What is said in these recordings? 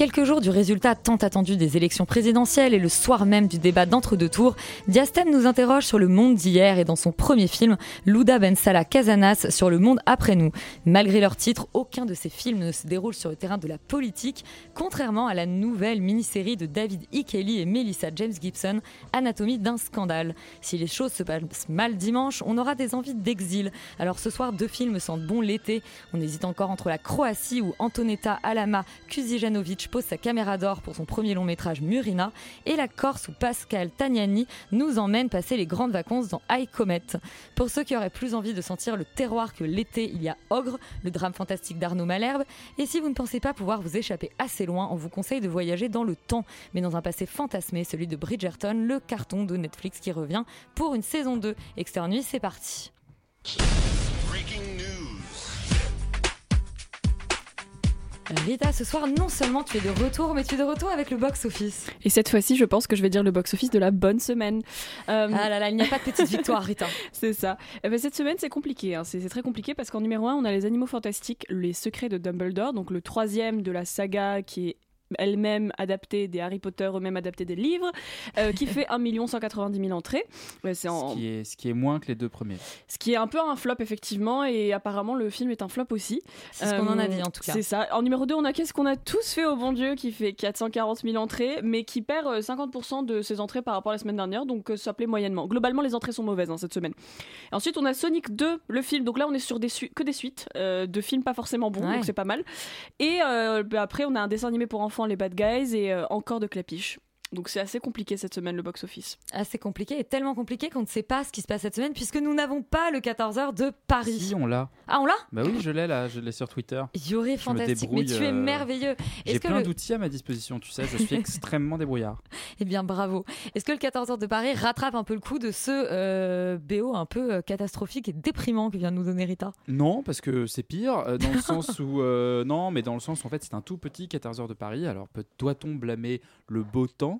quelques jours du résultat tant attendu des élections présidentielles et le soir même du débat d'entre-deux tours, Diastème nous interroge sur le monde d'hier et dans son premier film, Louda Ben Salah Casanas sur le monde après nous. Malgré leur titre, aucun de ces films ne se déroule sur le terrain de la politique, contrairement à la nouvelle mini-série de David E. Kelly et Melissa James Gibson, Anatomie d'un scandale. Si les choses se passent mal dimanche, on aura des envies d'exil. Alors ce soir, deux films sentent bon l'été. On hésite encore entre la Croatie où Antonetta Alama Kuzijanovic pose sa caméra d'or pour son premier long métrage Murina et la Corse où Pascal Tagnani nous emmène passer les grandes vacances dans High Comet. Pour ceux qui auraient plus envie de sentir le terroir que l'été, il y a Ogre, le drame fantastique d'Arnaud Malherbe. Et si vous ne pensez pas pouvoir vous échapper assez loin, on vous conseille de voyager dans le temps, mais dans un passé fantasmé, celui de Bridgerton, le carton de Netflix qui revient pour une saison 2. Externe Nuit, c'est parti. Rita, ce soir, non seulement tu es de retour, mais tu es de retour avec le box-office. Et cette fois-ci, je pense que je vais dire le box-office de la bonne semaine. Euh, Ah là là, il n'y a pas de petite victoire, Rita. c'est ça. Eh ben, cette semaine, c'est compliqué. hein. C'est c'est très compliqué parce qu'en numéro 1, on a les animaux fantastiques, les secrets de Dumbledore, donc le troisième de la saga qui est elle-même adaptée des Harry Potter, eux-mêmes adaptés des livres, euh, qui fait 1 190 000 entrées. Ouais, c'est en- Ce, qui est, ce qui est moins que les deux premiers. ce qui est un peu un flop, effectivement, et apparemment, le film est un flop aussi. C'est ce qu'on en a Euh, dit, en tout cas. C'est ça. En numéro 2, on a Qu'est-ce qu'on a tous fait au bon Dieu qui fait 440 000 entrées, mais qui perd euh, 50% de ses entrées par rapport à la semaine dernière, donc euh, ça plaît moyennement. Globalement, les entrées sont mauvaises hein, cette semaine. Et ensuite, on a Sonic 2, le film. Donc là, on est sur des que des suites euh, de films pas forcément bons, Ouais. donc c'est pas mal. Et euh, bah, après, on a un dessin animé pour enfants, Les Bad Guys, et euh, encore de Clapiche. Donc c'est assez compliqué cette semaine le box-office. Assez compliqué et tellement compliqué qu'on ne sait pas ce qui se passe cette semaine puisque nous n'avons pas le 14h de Paris. Si, on l'a. Ah, on l'a Bah oui, je l'ai là, je l'ai sur Twitter. Me fantastique, mais débrouille, tu es euh, merveilleux. J'ai plein le... d'outils à ma disposition, tu sais, je suis extrêmement débrouillard. Eh bien, bravo. Est-ce que le 14h de Paris rattrape un peu le coup de ce euh, BO un peu euh, catastrophique et déprimant que vient de nous donner Rita? Non, parce que c'est pire, euh, dans le sens où. euh, non, mais dans le sens où en fait c'est un tout petit 14 heures de Paris. Alors doit-on blâmer le beau temps?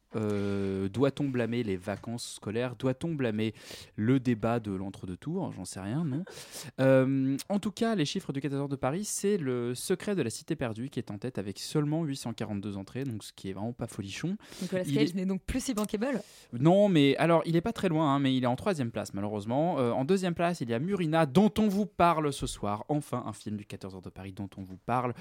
Euh, Doit-on blâmer les vacances scolaires? Doit-on blâmer le débat de l'entre-deux tours J'en sais rien, non. Euh, en tout cas, les chiffres du 14 heures de Paris, c'est le secret de la cité perdue qui est en tête avec seulement 842 entrées, donc ce qui est vraiment pas folichon. Nicolas Cage est- n'est donc plus si bankable Non, mais alors il est pas très loin, hein, mais il est en troisième place malheureusement. Euh, en deuxième place, il y a Murina, dont on vous parle ce soir. Enfin, un film du 14 heures de Paris dont on vous parle.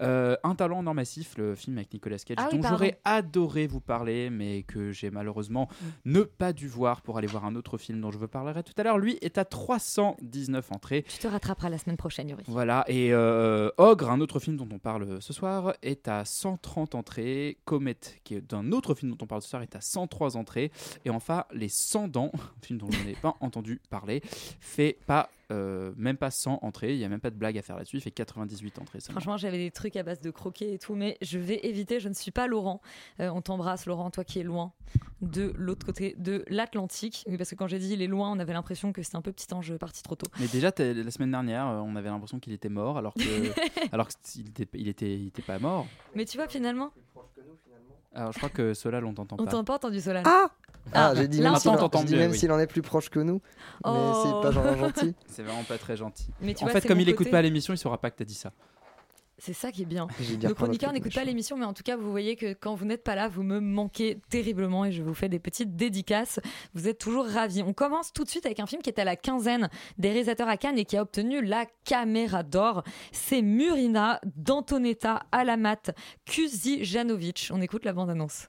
Un talent en or massif, le film avec Nicolas Cage, Ah dont j'aurais adoré vous parler, mais que j'ai malheureusement Mm. ne pas dû voir pour aller voir un autre film dont je vous parlerai tout à l'heure. Lui est à 319 entrées. Tu te rattraperas la semaine prochaine, Yuri. Voilà, et euh, Ogre, un autre film dont on parle ce soir, est à 130 entrées. Comet, qui est d'un autre film dont on parle ce soir, est à 103 entrées. Et enfin, Les 100 dents, un film dont je n'ai pas entendu parler, fait pas, euh, même pas 100 entrées. Il n'y a même pas de blague à faire là-dessus. Il fait 98 entrées. seulement. Franchement, j'avais des trucs à base de croquer et tout, mais je vais éviter. Je ne suis pas Laurent. Euh, on t'embrasse, Laurent, toi qui es loin de l'autre côté de l'Atlantique. Oui, parce que quand j'ai dit il est loin, on avait l'impression que c'était un peu petit ange parti trop tôt. Mais déjà, la semaine dernière, euh, on avait l'impression qu'il était mort, alors qu'il était, il était, il était pas mort. Mais tu vois, finalement, Alors, je crois que cela, on t'entend on pas. t'a pas entendu Solal. Ah Ah, Ah, j'ai dit même on s'il t'entend. en, oui. est plus proche que nous. Oh. Mais c'est pas genre gentil. C'est vraiment pas très gentil. Mais tu en vois, fait, comme il écoute pas l'émission, il saura pas que t'as dit ça. C'est ça qui est bien. Nos chroniqueurs truc n'écoutent pas l'émission, mais en tout cas, vous voyez que quand vous n'êtes pas là, vous me manquez terriblement et je vous fais des petites dédicaces. Vous êtes toujours ravis. On commence tout de suite avec un film qui est à la quinzaine des réalisateurs à Cannes et qui a obtenu la caméra d'or. C'est Murina d'Antonetta Alamat Kuzijanovic. On écoute la bande-annonce.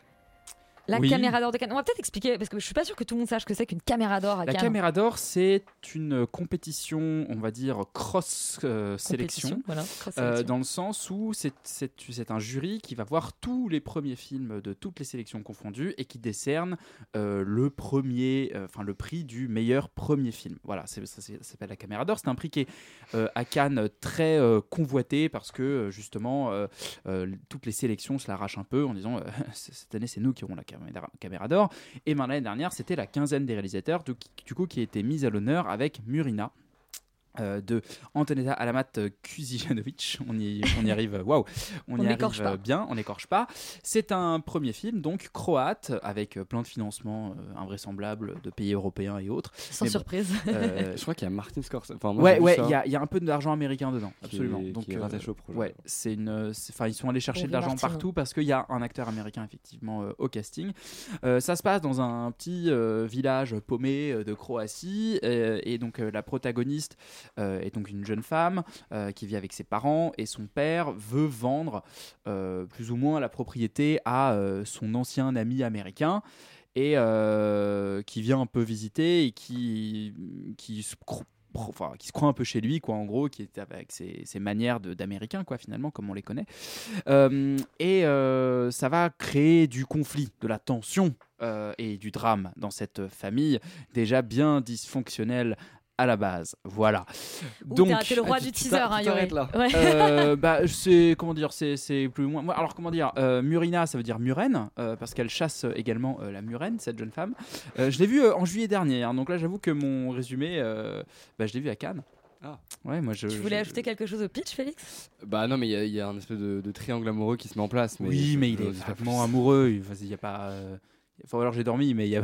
La Oui. caméra d'or de Cannes. On va peut-être expliquer, parce que je suis pas sûre que tout le monde sache ce que c'est qu'une caméra d'or à La Cannes. Caméra d'Or, c'est une compétition, on va dire, cross-sélection. Compétition, voilà, cross Euh, sélection. dans le sens où c'est- un jury qui va voir tous les premiers films de toutes les sélections confondues et qui décerne euh, le premier, euh, enfin le prix du meilleur premier film. Voilà, ça, s'appelle la Caméra d'Or. C'est un prix qui est euh, à Cannes très euh, convoité parce que euh, justement euh, euh, toutes les sélections se l'arrachent un peu en disant euh, cette année c'est nous qui aurons la Caméra. Et ben, l'année dernière c'était la quinzaine des réalisateurs du, du coup qui a été mise à l'honneur avec Murina. Euh, de Antonetta Alamat Kuzijanovic. On y, on y arrive, waouh, on, On y n'écorche arrive pas. euh, bien, on n'écorche pas. C'est un premier film, donc croate, avec euh, plein de financements euh, invraisemblables de pays européens et autres. Sans Mais bon, surprise. euh, Je crois qu'il y a Martin Scorsese. Enfin, ouais, ouais, il y, a- il y a un peu d'argent américain dedans, Qui absolument. est- Donc, qui est euh, au projet. Ouais, c'est une, enfin, ils sont allés chercher de l'argent partout parce qu'il y a un acteur américain effectivement euh, au casting. Euh, ça se passe dans un petit euh, village paumé euh, de Croatie euh, et donc euh, la protagoniste euh, est donc une jeune femme euh, qui vit avec ses parents et son père veut vendre euh, plus ou moins la propriété à euh, son ancien ami américain et euh, qui vient un peu visiter et qui, qui se croit un peu chez lui, quoi, en gros, qui est avec ses, manières d'américain, quoi, finalement, comme on les connaît. Euh, et euh, ça va créer du conflit, de la tension euh, et du drame dans cette famille déjà bien dysfonctionnelle à la base. Voilà. Ouh, t'es- t'es le roi du teaser, hein, Yori. Ouais. Euh, bah, c'est comment dire, c'est c'est plus ou moins. moi, Alors comment dire, euh, Murina, ça veut dire murène euh, parce qu'elle chasse également euh, la murène, cette jeune femme. Euh, je l'ai vue euh, en juillet dernier, hein, donc là j'avoue que mon résumé, euh, bah, je l'ai vu à Cannes. Ah. Ouais, moi je. Tu voulais je- ajouter quelque chose au pitch, Félix? Bah non, mais il y a- il y, a un espèce de, de triangle amoureux qui se met en place. Mais oui, je- mais je il est plus. amoureux. Il il y a pas. Enfin, alors j'ai dormi, mais il y a.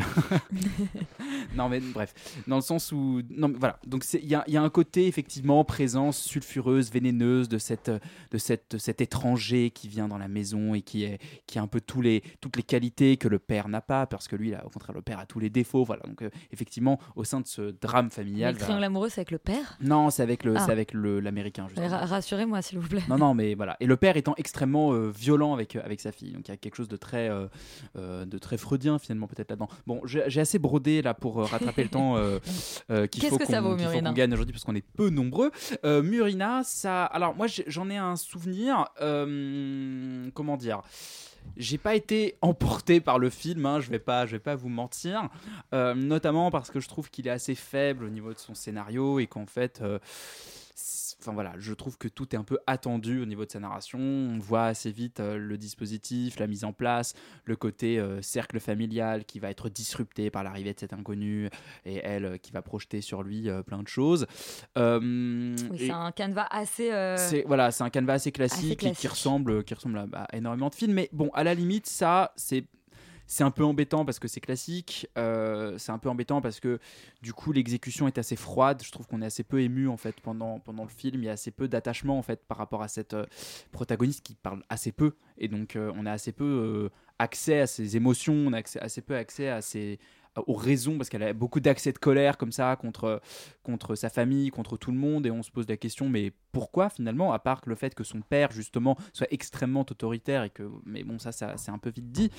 non, mais bref. Dans le sens où. Non, mais voilà. Donc il y a, il y a un côté, effectivement, présence sulfureuse, vénéneuse de, cette, de, cette, de cet étranger qui vient dans la maison et qui, est, qui a un peu tous les, toutes les qualités que le père n'a pas, parce que lui, là, au contraire, le père a tous les défauts. Voilà. Donc, euh, effectivement, au sein de ce drame familial. Le va- triangle amoureux, c'est avec le père? Non, c'est avec Ah. l'américain. Ra- Rassurez-moi, s'il vous plaît. Non, non, mais voilà. Et le père étant extrêmement euh, violent avec, euh, avec sa fille. Donc il y a quelque chose de très, euh, de très freudien finalement peut-être là-dedans. Bon, j'ai assez brodé là pour euh, rattraper le temps euh, euh, qu'il Qu'est-ce faut qu'on Murina qu'on gagne aujourd'hui parce qu'on est peu nombreux. Euh, Murina, ça. Alors moi j'en ai un souvenir. euh, comment dire j'ai pas été emporté par le film, hein, je vais pas, je vais pas vous mentir, euh, notamment parce que je trouve qu'il est assez faible au niveau de son scénario et qu'en fait, euh, enfin voilà, je trouve que tout est un peu attendu au niveau de sa narration. On voit assez vite euh, le dispositif, la mise en place, le côté euh, cercle familial qui va être disrupté par l'arrivée de cet inconnu et elle euh, qui va projeter sur lui plein de choses. Oui, c'est un canevas assez. c'est voilà, c'est un canevas assez classique, Assez et qui ressemble, qui ressemble à, bah, à énormément de films. Mais bon, à la limite, ça, c'est c'est un peu embêtant parce que c'est classique. euh, c'est un peu embêtant parce que du coup l'exécution est assez froide. Je trouve qu'on est assez peu ému en fait pendant pendant le film. Il y a assez peu d'attachement en fait par rapport à cette euh, protagoniste qui parle assez peu et donc euh, on a assez peu accès à ses émotions. On a assez peu accès à ses aux raisons parce qu'elle a beaucoup d'accès de colère comme ça contre contre sa famille, contre tout le monde et on se pose la question mais pourquoi finalement à part que le fait que son père justement soit extrêmement autoritaire et que mais bon ça c'est un peu vite dit.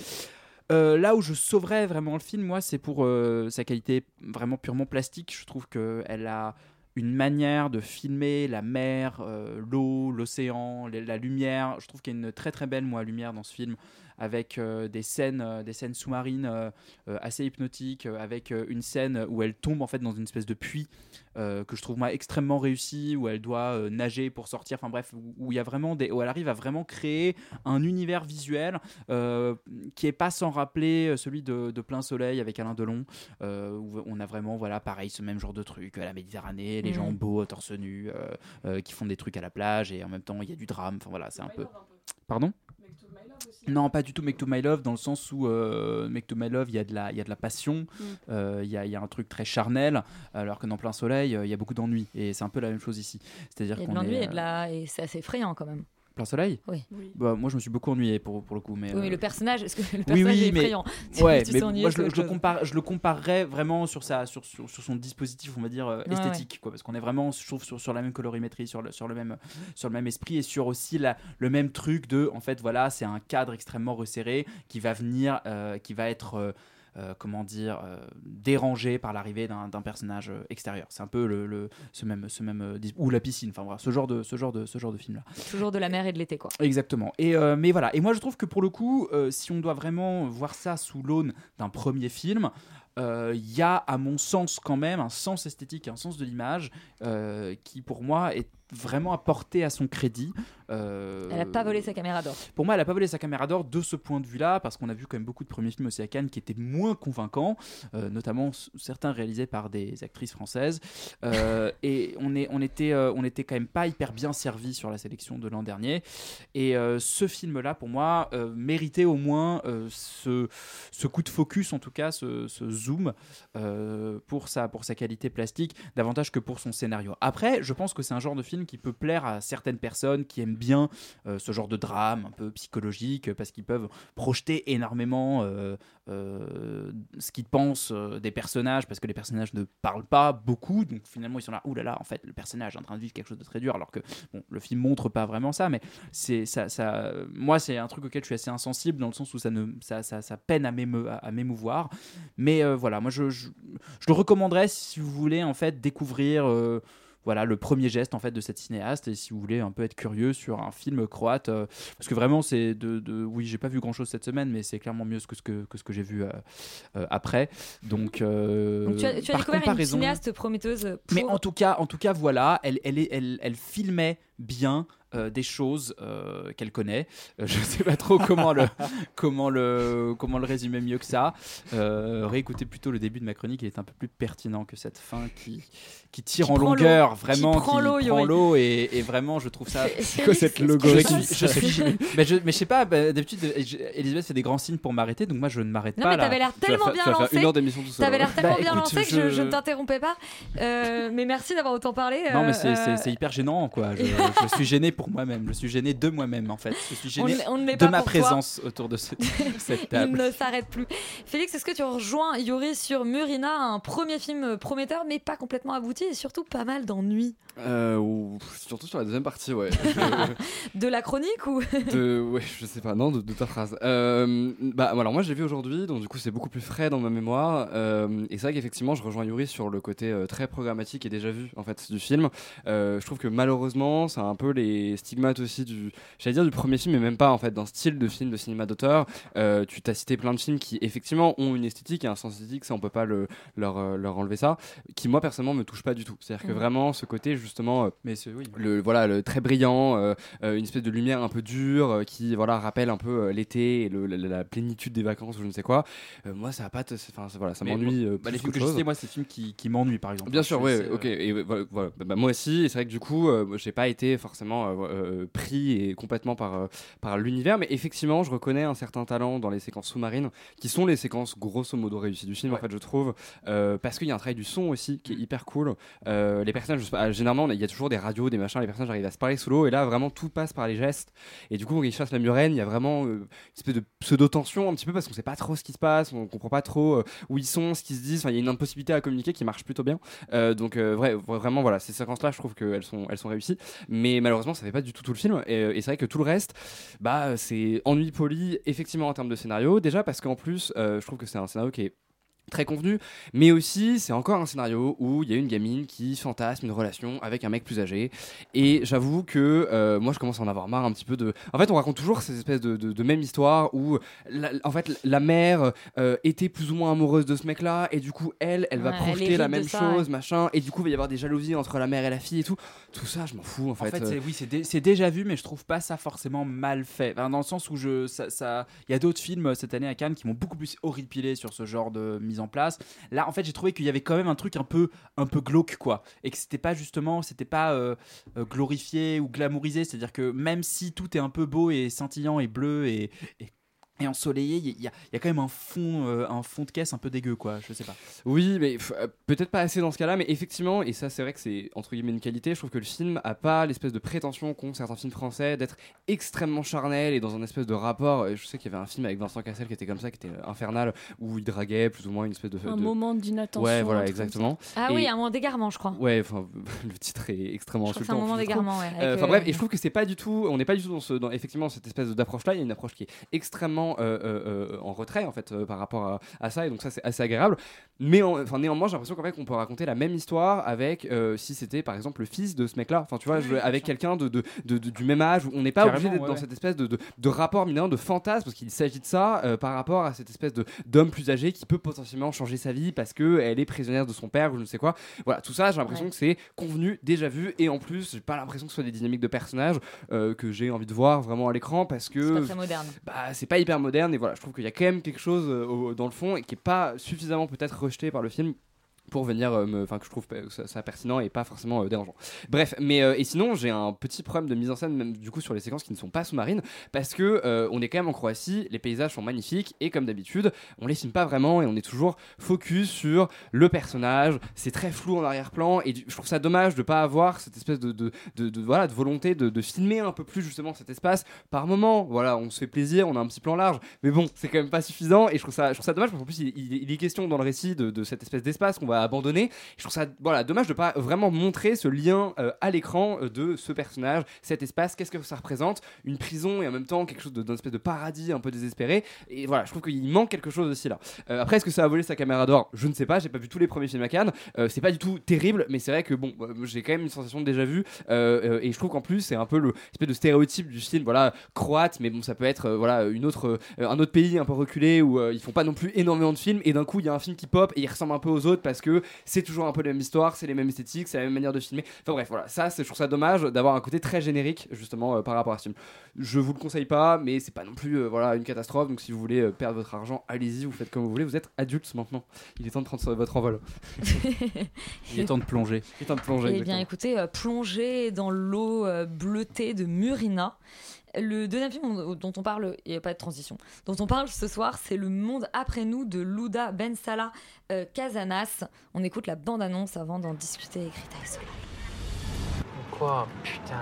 Euh, là où je sauverais vraiment le film, moi, c'est pour euh, sa qualité vraiment purement plastique. Je trouve qu'elle a une manière de filmer la mer, euh, l'eau, l'océan, la lumière. Je trouve qu'il y a une très très belle moi lumière dans ce film, avec euh, des scènes, euh, des scènes sous-marines euh, assez hypnotiques, avec une scène où elle tombe en fait dans une espèce de puits que je trouve moi extrêmement réussi, où elle doit nager pour sortir. Enfin bref, où il y a vraiment des, où elle arrive à vraiment créer un univers visuel qui est pas sans rappeler celui de, de Plein Soleil avec Alain Delon, où on a vraiment voilà pareil ce même genre de truc, la Méditerranée, les gens beaux torse nu, qui font des trucs à la plage et en même temps il y a du drame. Enfin voilà, c'est un peu. Pardon? Non, pas du tout Make to My Love, dans le sens où euh, Make to My Love, il y, a de la- il y a de la passion, Mm. euh, il y, a, il y a un truc très charnel, alors que dans Plein Soleil, euh, il y a beaucoup d'ennui. Et c'est un peu la même chose ici. C'est-à-dire Il y a de qu'on l'ennui est, et, de la... et c'est assez effrayant quand même. Plein Soleil Oui. Bah, Moi, je me suis beaucoup ennuyé pour, pour le coup. Mais, Oui, mais euh, le personnage, est-ce que le oui, personnage oui, est mais, effrayant ouais, mais moi je, le- je compare, je le comparerais vraiment sur, sa, sur, sur, sur son dispositif, on va dire, euh, Ouais, esthétique, quoi, parce qu'on est vraiment, je trouve, sur, sur la même colorimétrie, sur le, sur, le même, sur le même esprit et sur aussi la, le même truc de, en fait, voilà, c'est un cadre extrêmement resserré qui va venir, euh, qui va être. euh, euh, comment dire, euh, dérangé par l'arrivée d'un personnage euh, extérieur. C'est un peu le, le- ce même, ce même ou la piscine. Enfin voilà, ce genre de, ce genre de, ce genre de film là. Toujours de la mer et de l'été, quoi. Exactement. Et mais voilà. Et moi, je trouve que pour le coup, si on doit vraiment voir ça sous l'aune d'un premier film, euh, il y a, à mon sens, quand même un sens esthétique, un sens de l'image euh, qui, pour moi, est vraiment apporté à son crédit. Euh, Elle a pas volé sa caméra d'or. pour moi, elle a pas volé sa caméra d'or de ce point de vue-là, parce qu'on a vu quand même beaucoup de premiers films aussi à Cannes qui étaient moins convaincants, euh, notamment certains réalisés par des actrices françaises. Euh, et on, est, on, était, on était quand même pas hyper bien servi sur la sélection de l'an dernier. Et ce film-là, pour moi, méritait au moins ce, ce coup de focus, en tout cas, ce, ce zoom pour, sa, pour sa qualité plastique, davantage que pour son scénario. Après, je pense que c'est un genre de film qui peut plaire à certaines personnes qui aiment bien euh, ce genre de drame un peu psychologique, parce qu'ils peuvent projeter énormément euh, euh, ce qu'ils pensent des personnages, parce que les personnages ne parlent pas beaucoup, donc finalement ils sont là, oulala, là là, en fait, le personnage est en train de vivre quelque chose de très dur, alors que bon, le film montre pas vraiment ça, mais c'est ça, ça, moi c'est un truc auquel je suis assez insensible, dans le sens où ça, ne, ça, ça, ça peine à m'émouvoir, mais voilà, moi je, je, je le recommanderais si vous voulez en fait découvrir... voilà le premier geste en fait de cette cinéaste. Et si vous voulez un peu être curieux sur un film croate euh, parce que vraiment c'est de, de oui j'ai pas vu grand chose cette semaine mais c'est clairement mieux que ce que, que ce que j'ai vu euh, euh, après. Donc, Donc tu as, tu as par découvert une comparaison- cinéaste prometteuse pour... mais en tout cas, en tout cas, voilà, elle, elle, est- elle, elle filmait bien euh, des choses euh, qu'elle connaît. Euh, je sais pas trop comment le, comment le, comment le résumer mieux que ça. Euh, réécoutez plutôt le début de ma chronique, il est un peu plus pertinent que cette fin qui, qui tire Qui en longueur, vraiment, Qui prend l'eau, et, et vraiment, je trouve ça. C'est quoi cette suis, je suis, mais je, mais je sais pas, bah, d'habitude, Elisabeth fait des grands signes pour m'arrêter, donc moi je ne m'arrête Non, pas mais là. t'avais l'air tellement bien lancé. T'avais l'air tellement Bah, bien écoute, lancé que je, je- je ne t'interrompais pas. Euh, mais merci d'avoir autant parlé. Non, mais c'est- c'est c'est hyper gênant, quoi. Je, je suis gêné pour moi-même. Je suis gêné de moi-même, en fait. Je suis On gêné ne- on l'est de pas ma toi. présence autour de ce- cette Il table. ne s'arrête plus. Félix, est-ce que tu rejoins Yuri sur Murina, un premier film prometteur, mais pas complètement abouti et surtout pas mal d'ennuis Euh, ou- surtout sur la deuxième partie, ouais. De la chronique ou de, ouais, je sais pas, non, de, de ta phrase. Euh, bah, alors moi je l'ai vu aujourd'hui, donc du coup c'est beaucoup plus frais dans ma mémoire. Euh, et c'est vrai qu'effectivement je rejoins Yuri sur le côté euh, très programmatique et déjà vu en fait du film. Euh, je trouve que malheureusement c'est un peu les stigmates aussi du, j'allais dire du premier film, mais même pas en fait d'un style de film de cinéma d'auteur. Euh, tu t'as cité plein de films qui effectivement ont une esthétique et un sens esthétique, ça on peut pas le, leur, euh, leur enlever ça, qui moi personnellement me touche pas du tout. C'est-à-dire que Mhm. vraiment ce côté justement, euh, mais c'est oui. le voilà le très brillant, euh, une espèce de lumière un peu dure euh, qui voilà rappelle un peu euh, l'été et le- la, la plénitude des vacances ou je ne sais quoi. Euh, moi ça va pas, enfin voilà ça m'ennuie. euh, bah, les films que je chose. citais, moi, c'est des films qui, qui m'ennuient, par exemple. Bien sûr, oui, ok. Et voilà, voilà. Bah, bah, moi aussi, et c'est vrai que du coup, euh, j'ai pas été forcément euh, euh, pris et complètement par, euh, par l'univers, mais effectivement, je reconnais un certain talent dans les séquences sous-marines, qui sont les séquences grosso modo réussies du film, en fait, je trouve, parce qu'il y a un travail du son aussi qui est hyper cool. Les personnages, généralement, il y a toujours des radios, des machins, les personnages arrivent à se parler sous l'eau, et là, vraiment, tout passe par les gestes. Et du coup, quand ils chassent la murène, il y a vraiment une espèce de pseudo-tension, un petit peu, parce qu'on sait pas trop ce qui se passe, on comprend pas trop où ils sont, ce qu'ils se disent. Enfin, il y a une impossibilité à communiquer qui marche plutôt bien. Donc, vrai, vraiment, voilà, ces séquences-là, je trouve qu'elles sont, elles sont réussies. Mais malheureusement, ça fait pas du tout tout le film. Et, euh, et c'est vrai que tout le reste, bah, c'est ennui poli, effectivement, en termes de scénario. Déjà, parce qu'en plus, euh, je trouve que c'est un scénario qui est très convenu, mais aussi c'est encore un scénario où il y a une gamine qui fantasme une relation avec un mec plus âgé. Et j'avoue que euh, moi je commence à en avoir marre un petit peu de. En fait, on raconte toujours ces espèces de, de, de même histoire où la, en fait la mère euh, était plus ou moins amoureuse de ce mec-là et du coup elle, elle va Ouais, projeter la même ça, chose, ouais. machin, et du coup il va y avoir des jalousies entre la mère et la fille et tout. Tout ça, je m'en fous en fait. En fait, Euh, c'est- oui, c'est dé- c'est déjà vu, mais je trouve pas ça forcément mal fait. Enfin, dans le sens où je, ça, ça- il y a d'autres films euh, cette année à Cannes qui m'ont beaucoup plus horripilé sur ce genre de mise en place. Là, en fait, j'ai trouvé qu'il y avait quand même un truc un peu, un peu glauque, quoi, et que c'était pas justement, c'était pas euh, euh, glorifié ou glamourisé. C'est-à-dire que même si tout est un peu beau et scintillant et bleu et, et et ensoleillé. Il y, a- il y a quand même un fond, euh, un fond de caisse un peu dégueu, quoi. Je sais pas. Oui, mais euh, peut-être pas assez dans ce cas-là, mais effectivement, et ça c'est vrai que c'est entre guillemets une qualité, je trouve que le film a pas l'espèce de prétention qu'ont certains films français d'être extrêmement charnel et dans un espèce de rapport. euh, Je sais qu'il y avait un film avec Vincent Cassel qui était comme ça, qui était infernal, où il draguait plus ou moins une espèce de. Un de- moment d'inattention. Ouais, voilà, exactement. Ah Et- oui, un moment d'égarement, je crois. Ouais, enfin, le titre est extrêmement Je crois que c'est insultant. un moment d'égarement, ouais, Euh, Enfin euh, bref, et je trouve que c'est pas du tout, on n'est pas du tout dans, ce, dans effectivement cette espèce d'approche-là. Il y a une approche qui est extrêmement euh, euh, euh, en retrait en fait par rapport à, à ça, et donc ça c'est assez agréable. Mais en- enfin néanmoins, j'ai l'impression qu'en fait qu'on peut raconter la même histoire avec si c'était par exemple le fils de ce mec-là. Enfin tu vois, je- avec quelqu'un de, de, de- de- du même âge. où On n'est pas Carrément, obligé d'être ouais, dans ouais. cette espèce de, rapport minant, de fantasme, parce qu'il s'agit de ça par rapport à cette espèce de d'homme plus âgé qui peut potentiellement changer sa vie parce que elle est prisonnière de son père ou je ne sais quoi. Voilà, tout ça, j'ai l'impression Ouais. que c'est convenu, déjà vu, et en plus, j'ai pas l'impression que ce soit des dynamiques de personnages euh, que j'ai envie de voir vraiment à l'écran parce C'est que pas bah, c'est pas hyper moderne et voilà, je trouve qu'il y a quand même quelque chose euh, dans le fond et qui est pas suffisamment peut-être rejeté par le film pour venir euh, me enfin que je trouve ça, ça pertinent et pas forcément euh, dérangeant. Bref mais euh, et sinon j'ai un petit problème de mise en scène même du coup sur les séquences qui ne sont pas sous-marines parce que on est quand même en Croatie les paysages sont magnifiques et comme d'habitude on les filme pas vraiment et on est toujours focus sur le personnage c'est très flou en arrière-plan et je trouve ça dommage de pas avoir cette espèce de, de, voilà de volonté de, filmer un peu plus justement cet espace par moment. Voilà on se fait plaisir on a un petit plan large mais bon c'est quand même pas suffisant et je trouve ça je trouve ça dommage parce qu'en plus il, il- il est question dans le récit de, de cette espèce d'espace qu'on va abandonner. Je trouve ça voilà dommage de pas vraiment montrer ce lien euh, à l'écran euh, de ce personnage cet espace. Qu'est-ce que ça représente? Une prison et en même temps quelque chose de- d'un espèce de paradis un peu désespéré. Et voilà je trouve qu'il manque quelque chose aussi là. Euh, après est-ce que ça a volé sa caméra d'or? Je ne sais pas. J'ai pas vu tous les premiers films à Cannes. Euh, c'est pas du tout terrible mais c'est vrai que bon euh, j'ai quand même une sensation de déjà vu euh, euh, et je trouve qu'en plus c'est un peu le de stéréotype du film voilà croate mais bon ça peut être euh, voilà une autre euh, un autre pays un peu reculé où euh, ils font pas non plus énormément de films et d'un coup il y a un film qui pop et il ressemble un peu aux autres parce que c'est toujours un peu la même histoire c'est les mêmes esthétiques c'est la même manière de filmer. Enfin bref voilà ça c'est je trouve ça dommage d'avoir un côté très générique justement euh, par rapport à ce film. Je vous le conseille pas mais c'est pas non plus euh, voilà une catastrophe. Donc si vous voulez euh, perdre votre argent allez-y vous faites comme vous voulez. Vous êtes adulte maintenant. Il est temps de prendre votre envol. Il est temps de plonger. il est temps de plonger Eh bien, écoutez, euh, plonger dans l'eau euh, bleutée de Murina. Le deuxième film on- dont on parle, il n'y a pas de transition, dont on parle ce soir, c'est Le Monde après nous de Louda Ben Salah euh, Casanas. On écoute la bande-annonce avant d'en discuter avec Rita et Solal. Quoi Putain.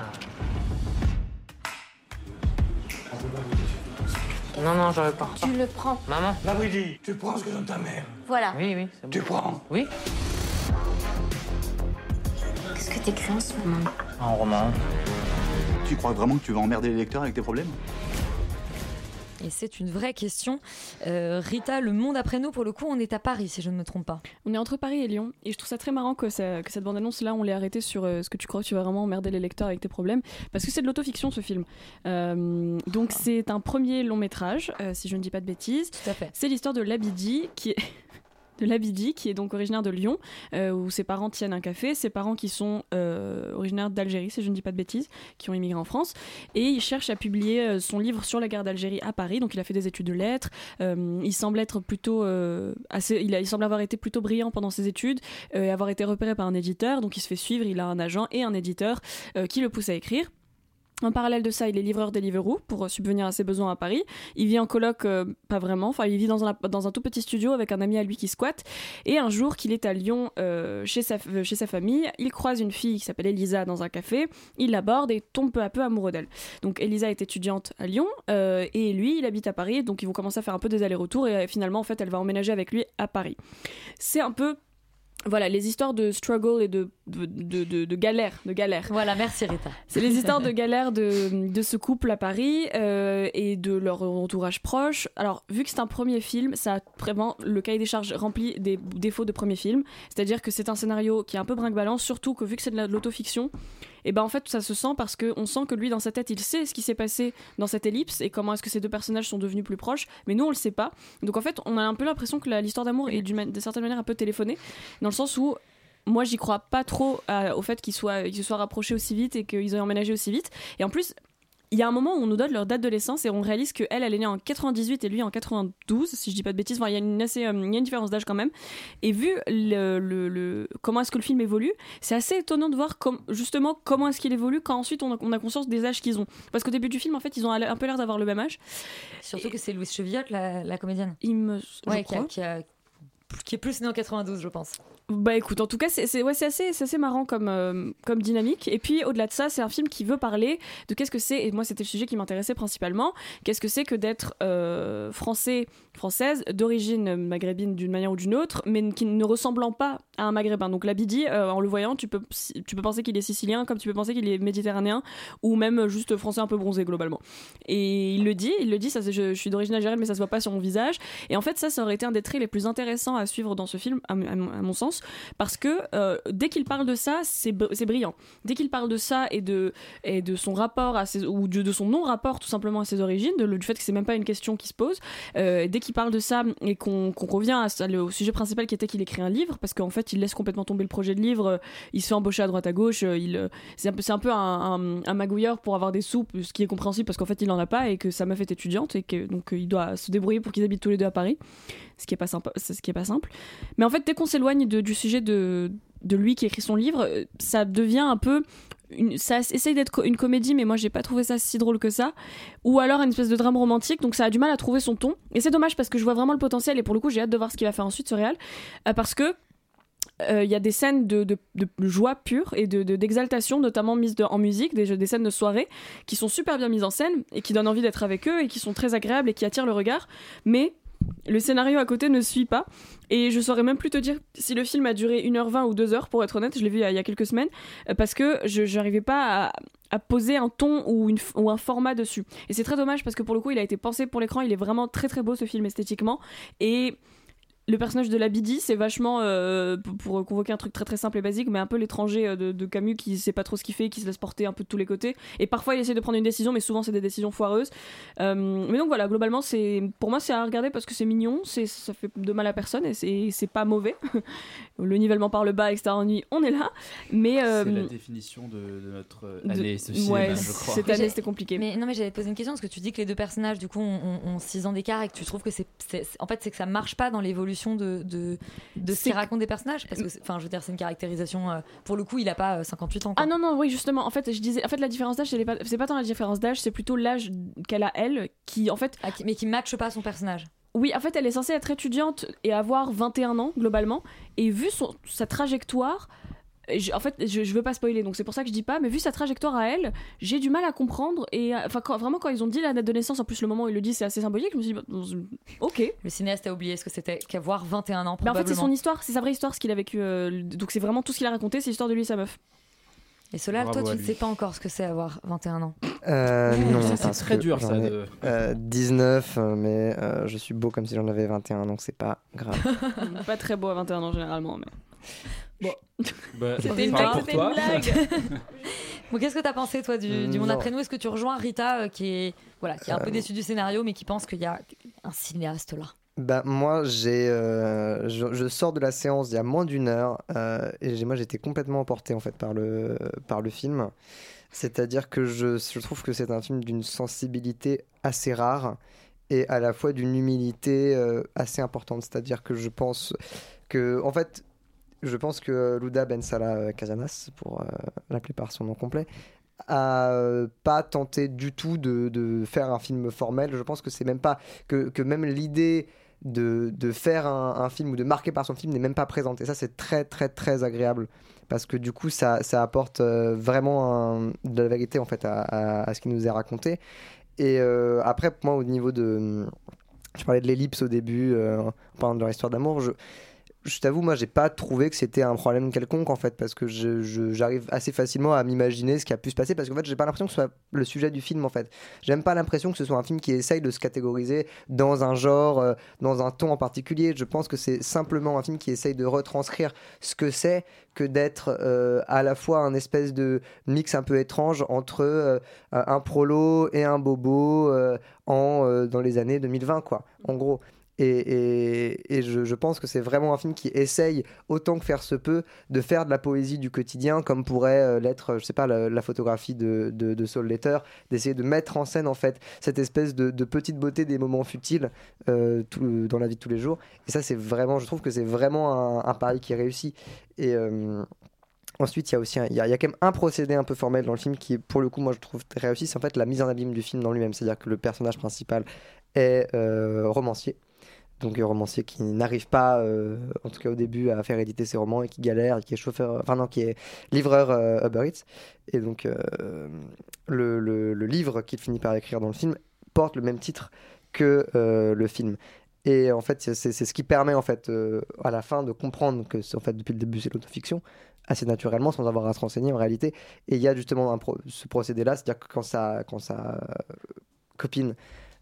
Non, non, j'aurais pas. Tu le prends. Maman Labridi, tu prends ce que donne ta mère. Voilà. Oui, oui, c'est bon. Tu prends. Oui Qu'est-ce que t'écris en ce moment? Un roman. Tu crois vraiment que tu vas emmerder les lecteurs avec tes problèmes? Et c'est une vraie question. Euh, Rita, Le Monde après nous, pour le coup, on est à Paris, si je ne me trompe pas. On est entre Paris et Lyon et je trouve ça très marrant que, ça- que cette bande-annonce là on l'ait arrêtée sur euh, ce que tu crois que tu vas vraiment emmerder les lecteurs avec tes problèmes parce que c'est de l'autofiction ce film. Euh, donc c'est un premier long métrage euh, si je ne dis pas de bêtises. Tout à fait. C'est l'histoire de Labidi qui est de Labidi qui est donc originaire de Lyon euh, où ses parents tiennent un café, ses parents qui sont euh, originaires d'Algérie si je ne dis pas de bêtises, qui ont immigré en France. Et il cherche à publier euh, son livre sur la guerre d'Algérie à Paris. Donc il a fait des études de lettres. Euh, il semble être plutôt assez, il, semble avoir été plutôt brillant pendant ses études et avoir été repéré par un éditeur. Donc il se fait suivre, il a un agent et un éditeur qui le pousse à écrire. En parallèle de ça, il est livreur Deliveroo pour euh, subvenir à ses besoins à Paris. Il vit en coloc, euh, pas vraiment, enfin il vit dans un, dans un tout petit studio avec un ami à lui qui squatte. Et un jour qu'il est à Lyon euh, chez, sa, chez sa famille, il croise une fille qui s'appelle Elisa dans un café. Il l'aborde et tombe peu à peu amoureux d'elle. Donc Elisa est étudiante à Lyon et lui, il habite à Paris. Donc ils vont commencer à faire un peu des allers-retours et finalement, en fait, elle va emménager avec lui à Paris. C'est un peu voilà, les histoires de struggle et de, de, de, de- de galère. De galère. Voilà, merci Rita. C'est les histoires de galère de, de ce couple à Paris euh, et de leur entourage proche. Alors, vu que c'est un premier film, ça a vraiment le cahier des charges rempli des défauts de premier film. C'est-à-dire que c'est un scénario qui est un peu brinque-balance, surtout que vu que c'est de la- de l'autofiction, et ben en fait ça se sent parce qu'on sent que lui dans sa tête il sait ce qui s'est passé dans cette ellipse et comment est-ce que ces deux personnages sont devenus plus proches, mais nous on le sait pas. Donc en fait on a un peu l'impression que l'histoire d'amour est d'une de certaine manière un peu téléphonée, dans le sens où moi j'y crois pas trop au fait qu'ils se soient rapprochés aussi vite et qu'ils aient emménagé aussi vite. Et en plus il y a un moment où on nous donne leur date de naissance et on réalise que elle, elle est née en 98 et lui en 92, si je dis pas de bêtises. Enfin, il y a une assez, euh, il y a une différence d'âge quand même. Et vu le, le- le- comment est-ce que le film évolue, c'est assez étonnant de voir com- justement comment est-ce qu'il évolue quand ensuite on a, on a conscience des âges qu'ils ont. Parce qu'au début du film, en fait, ils ont un peu l'air d'avoir le même âge. Surtout que c'est Louise Chevillotte, la, la comédienne. Il me, je Ouais, qui, a- crois. qui a- qui est plus née en 92, je pense. Bah écoute, en tout cas, c'est ouais, assez, assez marrant comme, euh, comme dynamique. Et puis au-delà de ça, c'est un film qui veut parler de qu'est-ce que c'est, et moi c'était le sujet qui m'intéressait principalement, qu'est-ce que c'est que d'être euh, français, française, d'origine maghrébine d'une manière ou d'une autre, mais qui ne ressemblant pas à un maghrébin. Donc la Bidi, euh, en le voyant, tu peux, tu peux penser qu'il est sicilien, comme tu peux penser qu'il est méditerranéen, ou même juste français un peu bronzé globalement. Et il le dit, il le dit, ça, je, suis d'origine algérienne, mais ça se voit pas sur mon visage. Et en fait, ça, ça aurait été un des traits les plus intéressants à suivre dans ce film, à mon sens, parce que euh, dès qu'il parle de ça, c'est br- c'est brillant. Dès qu'il parle de ça et de, et de son rapport à ses, ou de, de son non-rapport tout simplement à ses origines, de, du fait que c'est même pas une question qui se pose, euh, dès qu'il parle de ça et qu'on qu'on revient à le- au sujet principal qui était qu'il écrit un livre, parce qu'en fait, il laisse complètement tomber le projet de livre, euh, il se fait embaucher à droite à gauche, il, c'est un peu, un, un, un- magouilleur pour avoir des sous, ce qui est compréhensible parce qu'en fait, il en a pas et que sa meuf est étudiante et que donc il doit se débrouiller pour qu'ils habitent tous les deux à Paris, ce qui est pas sympa, ce qui est pas simple. Mais en fait, dès qu'on s'éloigne du sujet de, de lui qui écrit son livre, euh, ça devient un peu. Ça essaye d'être une comédie, mais moi j'ai pas trouvé ça si drôle que ça. Ou alors une espèce de drame romantique, donc ça a du mal à trouver son ton. Et c'est dommage parce que je vois vraiment le potentiel et pour le coup j'ai hâte de voir ce qu'il va faire ensuite ce réal. Euh, parce que euh, il y a des scènes de, de- joie pure et de- de- d'exaltation, notamment mises en musique, des, des scènes de soirée qui sont super bien mises en scène et qui donnent envie d'être avec eux et qui sont très agréables et qui attirent le regard. Mais le scénario à côté ne suit pas. Et je saurais même plus te dire si le film a duré 1h20 ou 2h, pour être honnête, je l'ai vu il y a- quelques semaines, euh, parce que je n'arrivais pas à, poser un ton ou, ou un format dessus. Et c'est très dommage parce que pour le coup, il a été pensé pour l'écran, il est vraiment très très beau ce film esthétiquement. Et le personnage de la Bidi, c'est vachement, euh, pour convoquer un truc très très simple et basique, mais un peu l'étranger euh, de, de Camus qui sait pas trop ce qu'il fait, qui se laisse porter un peu de tous les côtés. Et parfois il essaie de prendre une décision, mais souvent c'est des décisions foireuses. Euh, mais donc voilà, globalement, c'est pour moi c'est à regarder parce que c'est mignon, c'est ça fait de mal à personne et c'est c'est pas mauvais. le nivellement par le bas, etc. ennui, on est là. Mais euh, C'est la définition de, de notre euh, de- année, ce ouais, cinéma, je crois. cette année c'était compliqué. Mais non, mais j'allais te poser une question parce que tu dis que les deux personnages, du coup, ont, ont 6 ans d'écart et que tu trouves que c'est- En fait, c'est que ça marche pas dans l'évolution de, de, de ce que- racontent des personnages. Parce que, c'est- enfin, je veux dire, c'est une caractérisation. euh, pour le coup, il a pas euh, 58 ans. quoi. Ah non, non, oui, justement. En fait, je disais, en fait, la différence d'âge, c'est pas, pas tant la différence d'âge, c'est plutôt l'âge qu'elle a, elle, qui, en fait. Ah, mais qui matche pas son personnage. Oui, en fait, elle est censée être étudiante et avoir 21 ans, globalement. Et vu son, sa trajectoire. Je- en fait, je, je veux pas spoiler, donc c'est pour ça que je dis pas, mais vu sa trajectoire à elle, j'ai du mal à comprendre. Et euh, enfin, quand- vraiment, quand ils ont dit la date de naissance, en plus, le moment où ils le disent, c'est assez symbolique, je me suis dit, bah, ok. Le cinéaste a oublié ce que c'était qu'avoir 21 ans. Mais en fait, c'est son histoire, c'est sa vraie histoire, ce qu'il a vécu. euh, donc c'est vraiment tout ce qu'il a raconté, c'est l'histoire de lui et sa meuf. Et Solal, Bravo toi, tu ne sais pas encore ce que c'est avoir 21 ans. Euh, non, Ça, c'est très dur, ça, ai, de- euh, 19, euh, mais euh, je suis beau comme si j'en avais 21, donc c'est pas grave. pas très beau à 21 ans, généralement, mais. Bon. Bah, C'était une blague, pour c'était toi. une blague. Bon, qu'est-ce que t'as pensé toi du, du monde après nous? Est-ce que tu rejoins Rita euh, qui est voilà qui est un peu Euh, déçue du scénario mais qui pense qu'il y a un cinéaste là Bah, moi, j'ai, euh, je, je sors de la séance il y a moins d'une heure euh, et moi j'étais complètement emporté en fait par le, par le film. C'est-à-dire que je, je trouve que c'est un film d'une sensibilité assez rare et à la fois d'une humilité euh, assez importante. C'est-à-dire que je pense que, en fait, je pense que Luda Ben Salah euh, Casanas, pour euh, l'appeler par son nom complet, a euh, pas tenté du tout de, faire un film formel. Je pense que c'est même pas que, même l'idée de, faire un, film ou de marquer par son film n'est même pas présente. Et ça, c'est très très très agréable parce que du coup, ça, ça apporte vraiment de la vérité en fait à, à- à ce qui nous est raconté. Et après, moi, au niveau de, je parlais de l'ellipse au début, en parlant de leur histoire d'amour, je, je t'avoue, moi, j'ai pas trouvé que c'était un problème quelconque en fait, parce que j'arrive assez facilement à m'imaginer ce qui a pu se passer, parce qu'en fait, j'ai pas l'impression que ce soit le sujet du film en fait. J'ai même pas l'impression que ce soit un film qui essaye de se catégoriser dans un genre, euh, dans un ton en particulier. Je pense que c'est simplement un film qui essaye de retranscrire ce que c'est que d'être euh, à la fois un espèce de mix un peu étrange entre euh, un prolo et un bobo en, dans les années 2020, quoi, en gros. Et, je, pense que c'est vraiment un film qui essaye, autant que faire se peut, de faire de la poésie du quotidien, comme pourrait euh, l'être, je sais pas, la, photographie de, de, de Saul Letter, d'essayer de mettre en scène en fait cette espèce de, petite beauté des moments futiles euh, dans la vie de tous les jours. Et ça, c'est vraiment, je trouve que c'est vraiment un, un pari qui est réussi. Et euh, ensuite, il y a aussi, il y, a, quand même un procédé un peu formel dans le film qui, pour le coup, moi, je trouve réussi. C'est en fait la mise en abîme du film dans lui-même. C'est-à-dire que le personnage principal est romancier. Donc, un romancier qui n'arrive pas, euh, en tout cas au début, à faire éditer ses romans et qui galère, et qui est chauffeur, enfin non, qui est livreur euh, Uber Eats. Et donc, euh, le, le- livre qu'il finit par écrire dans le film porte le même titre que euh, le film. Et en fait, c'est ce qui permet en fait euh, à la fin de comprendre que en fait depuis le début c'est l'autofiction assez naturellement sans avoir à se renseigner en réalité. Et il y a justement ce procédé-là, c'est-à-dire que quand sa, quand euh, copine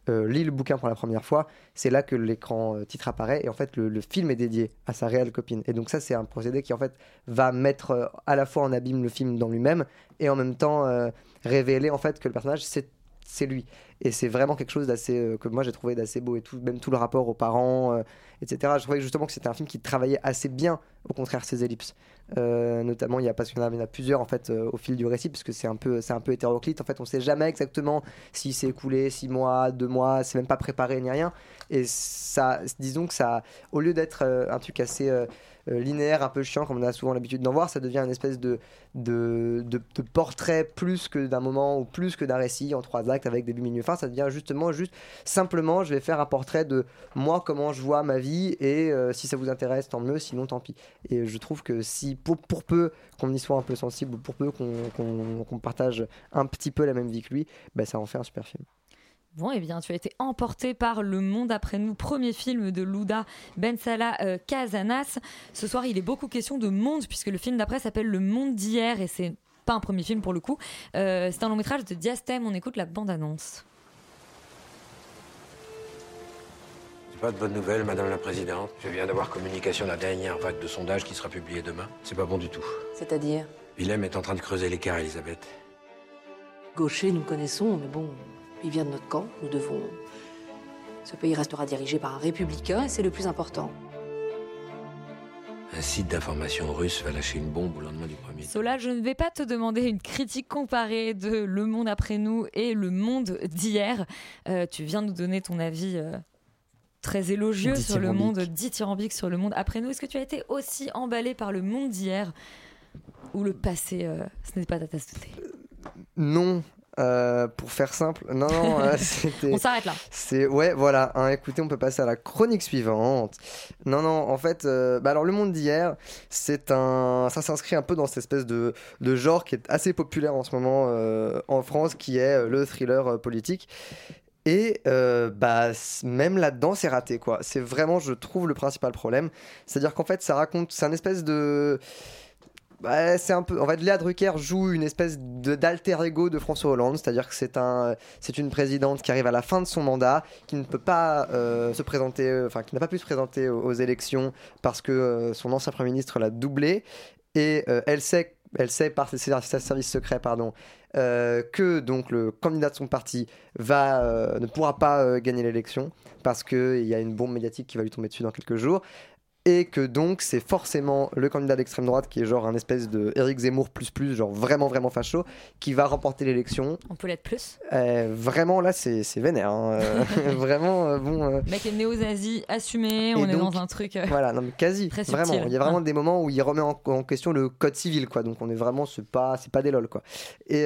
euh, lit le bouquin pour la première fois, c'est là que l'écran euh, titre apparaît et en fait le, film est dédié à sa réelle copine. Et donc ça c'est un procédé qui en fait va mettre euh, à la fois en abîme le film dans lui-même et en même temps euh, révéler en fait que le personnage c'est lui et c'est vraiment quelque chose d'assez euh, que moi j'ai trouvé d'assez beau et tout même tout le rapport aux parents euh, etc je trouvais justement que c'était un film qui travaillait assez bien au contraire ses ellipses. Euh, notamment il y a parce qu'il y en a, plusieurs en fait au fil du récit puisque c'est un peu c'est un peu hétéroclite. En fait on sait jamais exactement si c'est écoulé six mois deux mois c'est même pas préparé ni rien. Et ça disons que ça au lieu d'être un truc assez linéaire, un peu chiant, comme on a souvent l'habitude d'en voir, ça devient une espèce de, de, de, de portrait plus que d'un moment ou plus que d'un récit en trois actes avec début, milieu, fin. Ça devient justement juste simplement, je vais faire un portrait de moi, comment je vois ma vie, et euh, si ça vous intéresse, tant mieux, sinon tant pis. Et je trouve que si, pour, pour peu qu'on y soit un peu sensible, ou pour peu qu'on partage un petit peu la même vie que lui, bah, ça en fait un super film. Bon, eh bien, tu as été emporté par Le Monde après nous, premier film de Louda Ben Salah euh, Casanas. Ce soir, il est beaucoup question de monde, puisque le film d'après s'appelle Le Monde d'hier, et c'est pas un premier film pour le coup. Euh, c'est un long métrage de Diastème. On écoute la bande-annonce. Pas de bonnes nouvelles, Madame la Présidente. Je viens d'avoir communication de la dernière vague de sondage qui sera publiée demain. C'est pas bon du tout. C'est-à-dire? Willem est en train de creuser l'écart, Elisabeth. Gaucher, nous connaissons, mais bon, il vient de notre camp, nous devons. Ce pays restera dirigé par un républicain et c'est le plus important. Un site d'information russe va lâcher une bombe au lendemain du premier. Sola, je ne vais pas te demander une critique comparée de Le Monde après nous et Le Monde d'hier. Euh, tu viens de nous donner ton avis euh, très élogieux sur le monde, dithyrambique sur Le Monde après nous. Est-ce que tu as été aussi emballé par Le Monde d'hier ou le passé euh, Ce n'est pas ta tasse de thé. Non, euh, pour faire simple, non, non, euh, c'était. On s'arrête là. C'est ouais, voilà. hein, écoutez, on peut passer à la chronique suivante. Non, non, en fait, euh, bah alors le monde d'hier, c'est un, ça s'inscrit un peu dans cette espèce de, de genre qui est assez populaire en ce moment euh, en France, qui est euh, le thriller euh, politique. Et euh, bah même là-dedans, c'est raté quoi. C'est vraiment, je trouve, le principal problème. C'est-à-dire qu'en fait, ça raconte, c'est un espèce de c'est un peu. En fait, Léa Drucker joue une espèce d'alter ego de François Hollande, c'est-à-dire que c'est un, c'est une présidente qui arrive à la fin de son mandat, qui ne peut pas euh, se présenter, euh, enfin qui n'a pas pu se présenter aux, élections parce que son ancien premier ministre l'a doublé, et elle sait, elle sait par ses services secrets, pardon, euh, que donc le candidat de son parti euh, ne pourra pas euh, gagner l'élection parce que il y a une bombe médiatique qui va lui tomber dessus dans quelques jours et que donc c'est forcément le candidat d'extrême droite qui est genre un espèce de Éric Zemmour plus plus genre vraiment vraiment facho qui va remporter l'élection On peut l'être plus. Euh, vraiment là c'est c'est vénère hein, vraiment euh, bon euh, mec est néo-nazi, assumé, on est dans un truc. euh, Voilà, non mais quasi. Très vraiment, il y a vraiment des moments où il remet en, en question le code civil, quoi. Donc on est vraiment, c'est pas, c'est pas des lol, quoi. Et,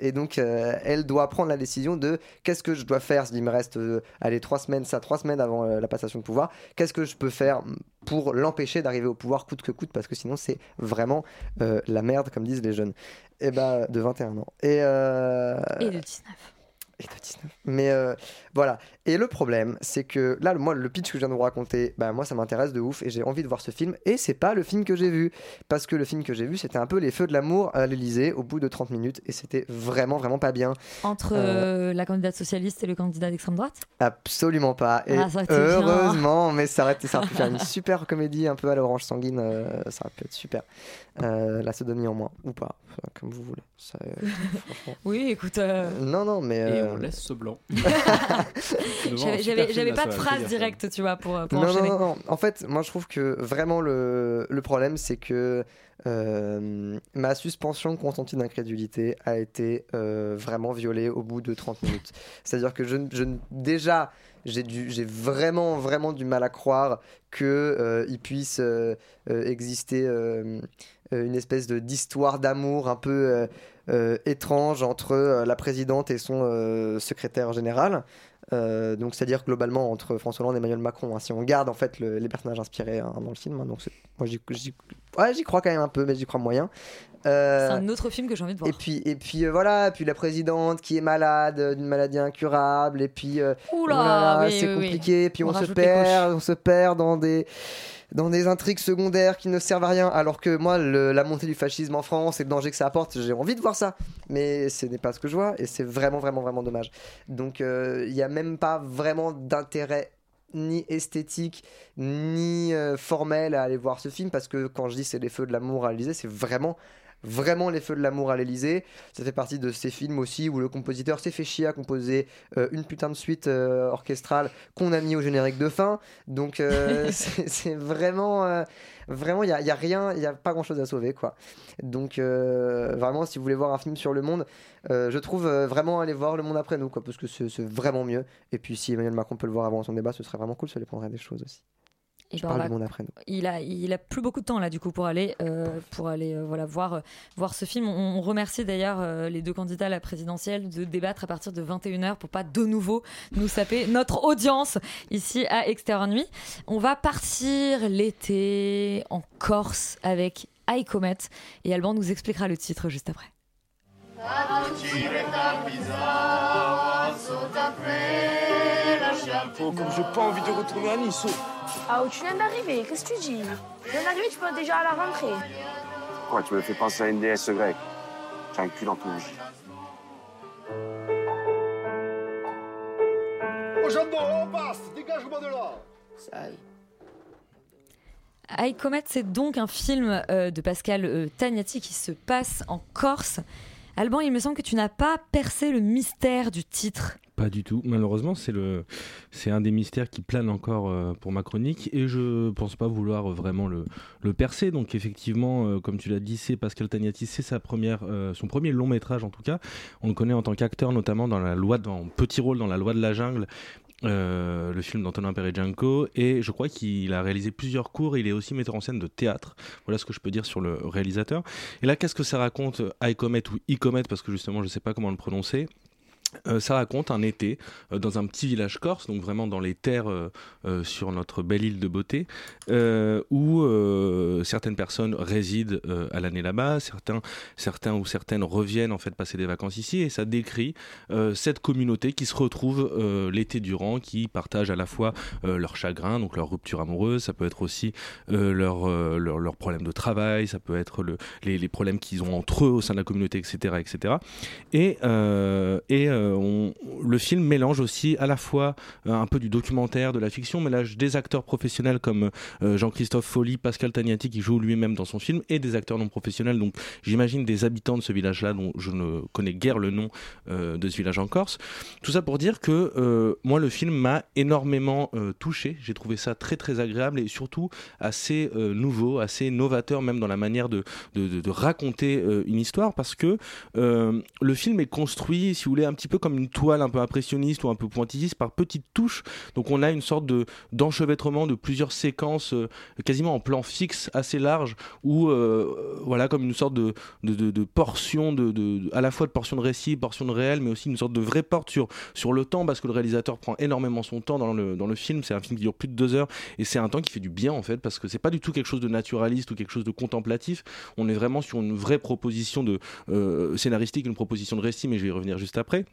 et donc elle doit prendre la décision de qu'est-ce que je dois faire s'il me reste, allez, trois semaines, ça, trois semaines avant la passation de pouvoir. Qu'est-ce que je peux faire pour l'empêcher d'arriver au pouvoir coûte que coûte, parce que sinon c'est vraiment euh, la merde, comme disent les jeunes. Et bah de 21 ans. Et, euh, Et de 19. Et de 19. Mais euh, voilà. Et le problème, c'est que là, moi, le pitch que je viens de vous raconter, bah, moi, ça m'intéresse de ouf et j'ai envie de voir ce film. Et c'est pas le film que j'ai vu. Parce que le film que j'ai vu, c'était un peu Les Feux de l'amour à l'Elysée au bout de 30 minutes. Et c'était vraiment, vraiment pas bien. Entre Euh, euh, la candidate socialiste et le candidat d'extrême droite? Absolument pas. Et Ah, bien. heureusement, mais ça aurait, ça aurait pu faire une super comédie un peu à l'orange sanguine. euh, ça aurait pu être super. La sodomie en moins, ou pas, comme vous voulez. Ça. Oui, écoute. Non, non, mais. Euh, on laisse ce blanc. J'avais pas de phrase directe, tu vois, pour, pour non, enchaîner. non, non, non. En fait, moi je trouve que vraiment le, le problème, c'est que euh, ma suspension consentie d'incrédulité a été euh, vraiment violée au bout de 30 minutes. C'est-à-dire que je, je déjà, j'ai vraiment, vraiment du mal à croire qu'il puisse euh, euh, exister euh, euh, une espèce de- d'histoire d'amour un peu euh, euh, étrange entre euh, la présidente et son euh, secrétaire général. Euh, donc c'est-à-dire globalement entre François Hollande et Emmanuel Macron. hein, si on garde en fait le- les personnages inspirés hein, dans le film, hein, donc moi j'y, j'y- ouais, j'y crois quand même un peu, mais j'y crois moyen. Euh, C'est un autre film que j'ai envie de voir. et puis, et puis euh, voilà, puis la présidente qui est malade euh, d'une maladie incurable, et puis euh, Oula, voilà, oui, c'est oui, oui. compliqué, puis On on, se perd, on se perd dans des dans des intrigues secondaires qui ne servent à rien. Alors que moi, la montée du fascisme en France et le danger que ça apporte, j'ai envie de voir ça, mais ce n'est pas ce que je vois, et c'est vraiment, vraiment, vraiment dommage. Donc, euh, il n'y a même pas vraiment d'intérêt ni esthétique ni euh, formel à aller voir ce film parce que quand je dis c'est les feux de l'amour à c'est vraiment vraiment les feux de l'amour à l'Elysée ça fait partie de ces films aussi où le compositeur s'est fait chier à composer euh, une putain de suite euh, orchestrale qu'on a mis au générique de fin. Donc euh, c'est vraiment vraiment il y a, y a rien il y a pas grand chose à sauver quoi. Donc vraiment si vous voulez voir un film sur le monde je trouve vraiment aller voir le monde après nous quoi parce que c'est vraiment mieux. Et puis si Emmanuel Macron peut le voir avant son débat ce serait vraiment cool ça lui prendrait des choses aussi Et je ben, parle on du va- monde après nous Il a, il a plus beaucoup de temps là du coup pour aller, euh, pour aller euh, voilà voir, euh, voir ce film. On, on remercie d'ailleurs euh, les deux candidats à la présidentielle de débattre à partir de 21h pour pas de nouveau nous saper notre audience ici à Extérieur Nuit. On va partir l'été en Corse avec iComet et Alban nous expliquera le titre juste après. Oh, comme j'ai pas envie de retourner à Nice. Ah, où tu viens d'arriver, qu'est-ce que tu dis? Tu viens d'arriver, tu peux déjà à la rentrée. Quoi, tu me fais penser à une déesse grecque? J'ai un cul logis. Au jambon, on passe Dégage-moi de là Ça y est. iComet, c'est donc un film euh, de Pascal euh, Tagnati qui se passe en Corse. Alban, il me semble que tu n'as pas percé le mystère du titre. Pas du tout. Malheureusement, c'est le, c'est un des mystères qui plane encore euh, pour ma chronique et je pense pas vouloir euh, vraiment le, percer. Donc effectivement, euh, comme tu l'as dit, c'est Pascal Tagnati, c'est sa première, son premier long métrage en tout cas. On le connaît en tant qu'acteur, notamment dans la loi, petit rôle dans la loi de la jungle. le film d'Antonin Perejanko et je crois qu'il a réalisé plusieurs cours et il est aussi metteur en scène de théâtre voilà ce que je peux dire sur le réalisateur et là qu'est-ce que ça raconte euh, iComet ou iComet parce que justement je sais pas comment le prononcer euh, ça raconte un été euh, dans un petit village corse, donc vraiment dans les terres euh, sur notre belle île de beauté, où certaines personnes résident à l'année là-bas, certains, certains ou certaines reviennent en fait passer des vacances ici, et ça décrit cette communauté qui se retrouve l'été durant, qui partagent à la fois leur chagrin, donc leur rupture amoureuse, ça peut être aussi leur, leur, leur de travail, ça peut être le, les, les problèmes qu'ils ont entre eux au sein de la communauté, etc. etc. Et, et on- le film mélange aussi à la fois euh, un peu du documentaire, de la fiction, mélange des acteurs professionnels comme euh, Jean-Christophe Folly, Pascal Tagnati qui joue lui-même dans son film, et des acteurs non professionnels, donc j'imagine des habitants de ce village-là dont je ne connais guère le nom euh, de ce village en Corse. Tout ça pour dire que euh, moi le film m'a énormément euh, touché, j'ai trouvé ça très très agréable et surtout assez euh, nouveau, assez novateur même dans la manière de, raconter euh, une histoire parce que euh, le film est construit, si vous voulez, un petit peu comme une toile un peu impressionniste ou un peu pointilliste par petites touches. Donc on a une sorte de d'enchevêtrement de plusieurs séquences euh, quasiment en plan fixe assez large où euh, voilà comme une sorte de de, de, de portion de, de à la fois de portion de récit, portion de réel, mais aussi une sorte de vraie porte sur sur le temps parce que le réalisateur prend énormément son temps dans le dans le film. C'est un film qui dure plus de deux heures et c'est un temps qui fait du bien en fait parce que c'est pas du tout quelque chose de naturaliste ou quelque chose de contemplatif. On est vraiment sur une vraie proposition de euh, scénaristique, une proposition de récit, mais je vais y revenir juste après.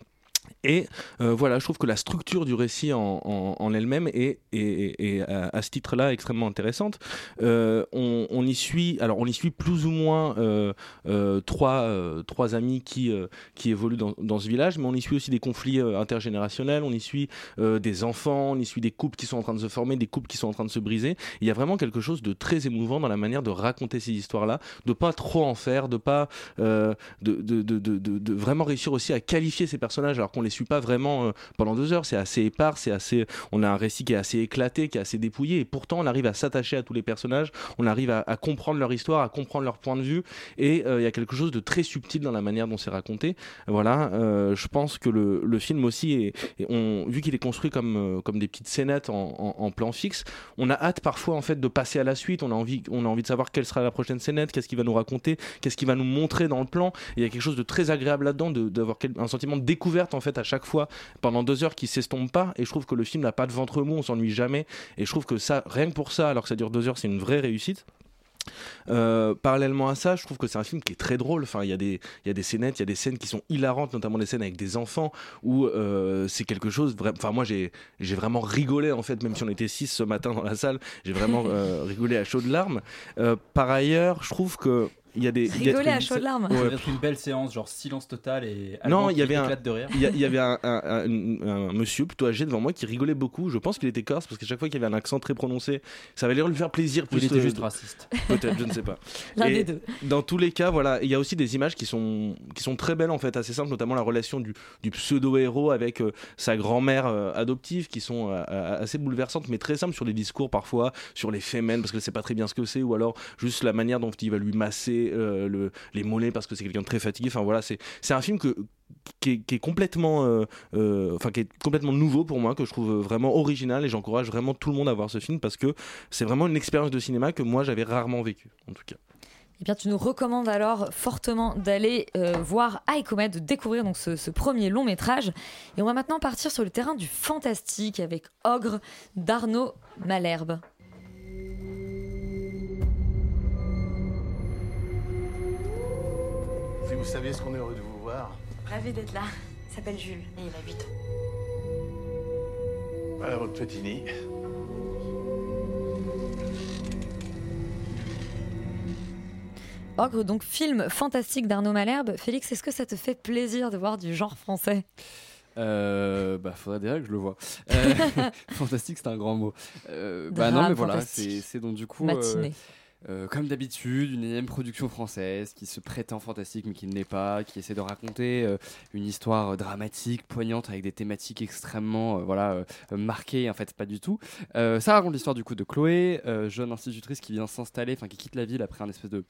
Et euh, voilà, je trouve que la structure du récit en, elle-même est, est à, ce titre-là extrêmement intéressante. Euh, on, y suit, alors on y suit plus ou moins euh, euh, trois, euh, amis qui, euh, évoluent dans, ce village, mais on y suit aussi des conflits euh, intergénérationnels, on y suit euh, des enfants, on y suit des couples qui sont en train de se former, des couples qui sont en train de se briser. Il y a vraiment quelque chose de très émouvant dans la manière de raconter ces histoires-là, de pas trop en faire, de pas euh, de vraiment réussir aussi à qualifier ces personnages alors qu'on les suit pas vraiment euh, pendant deux heures. C'est assez épars, c'est assez, on a un récit qui est assez éclaté, qui est assez dépouillé, et pourtant on arrive à s'attacher à tous les personnages, on arrive à, comprendre leur histoire, à comprendre leur point de vue, et euh, il y a quelque chose de très subtil dans la manière dont c'est raconté. Voilà, euh, je pense que le, film aussi, vu qu'il est construit comme, des petites scénettes en, en- plan fixe, on a hâte parfois en fait de passer à la suite. On a envie, on a envie de savoir quelle sera la prochaine scénette, qu'est-ce qu'il va nous raconter, qu'est-ce qu'il va nous montrer dans le plan. Il y a quelque chose de très agréable là-dedans, de- d'avoir un sentiment de découverte fait à chaque fois pendant deux heures qui s'estompe pas. Et je trouve que le film n'a pas de ventre mou, on s'ennuie jamais. Et je trouve que ça, rien que pour ça, alors que ça dure deux heures, c'est une vraie réussite. Euh, parallèlement à ça, je trouve que c'est un film qui est très drôle. Enfin, il y a des, il y a des scénettes, il y a des scènes qui sont hilarantes, notamment des scènes avec des enfants où euh, c'est quelque chose. Enfin, moi, j'ai, j'ai vraiment rigolé en fait, même si on était six ce matin dans la salle, j'ai vraiment euh, rigolé à chaudes larmes. Par ailleurs, je trouve que il y a des il y a- Rigoler à chaudes larmes. Ça Ouais, va être une belle séance, genre silence total et. non, il y avait un, éclate de rire. il y, avait un, un- un- un monsieur plutôt âgé devant moi qui rigolait beaucoup. Je pense qu'il était corse parce qu'à chaque fois qu'il y avait un accent très prononcé, ça allait lui faire plaisir. Ou il plus était juste de- raciste. Peut-être, je ne sais pas. L'un des deux. Dans tous les cas, voilà, il y a aussi des images qui sont qui sont très belles en fait, assez simples, notamment la relation du, du pseudo héros avec euh, sa grand-mère euh, adoptive, qui sont euh, assez bouleversantes, mais très simples sur les discours parfois, sur les fémènes parce qu'elle sait pas très bien ce que c'est, ou alors juste la manière dont il va lui masser euh, le, les mollets parce que c'est quelqu'un de très fatigué. Enfin voilà, c'est un film qui est, complètement euh, euh, enfin qui est complètement nouveau pour moi que je trouve vraiment original et j'encourage vraiment tout le monde à voir ce film parce que c'est vraiment une expérience de cinéma que moi j'avais rarement vécue en tout cas Eh bien, tu nous recommandes alors fortement d'aller euh, voir Aikomet, de découvrir donc ce, ce premier long métrage. Et on va maintenant partir sur le terrain du fantastique avec Ogre d'Arnaud Malherbe. Si vous saviez ce qu'on est heureux de vous voir. Ravi d'être là. Il s'appelle Jules et il a 8 ans. Voilà votre petit nid. Ogre, donc film fantastique d'Arnaud Malherbe. Félix, est-ce que ça te fait plaisir de voir du genre français? Euh, bah, faudrait déjà que je le vois. Euh, fantastique, c'est un grand mot. Euh, bah non, mais voilà, c'est donc du coup. euh, Matinée. Euh, comme d'habitude, une énième production française qui se prétend fantastique mais qui ne l'est pas, qui essaie de raconter euh, une histoire euh, dramatique, poignante avec des thématiques extrêmement voilà marquées en fait pas du tout. Ça raconte l'histoire du coup de Chloé, jeune institutrice qui vient s'installer, enfin qui quitte la ville après un espèce de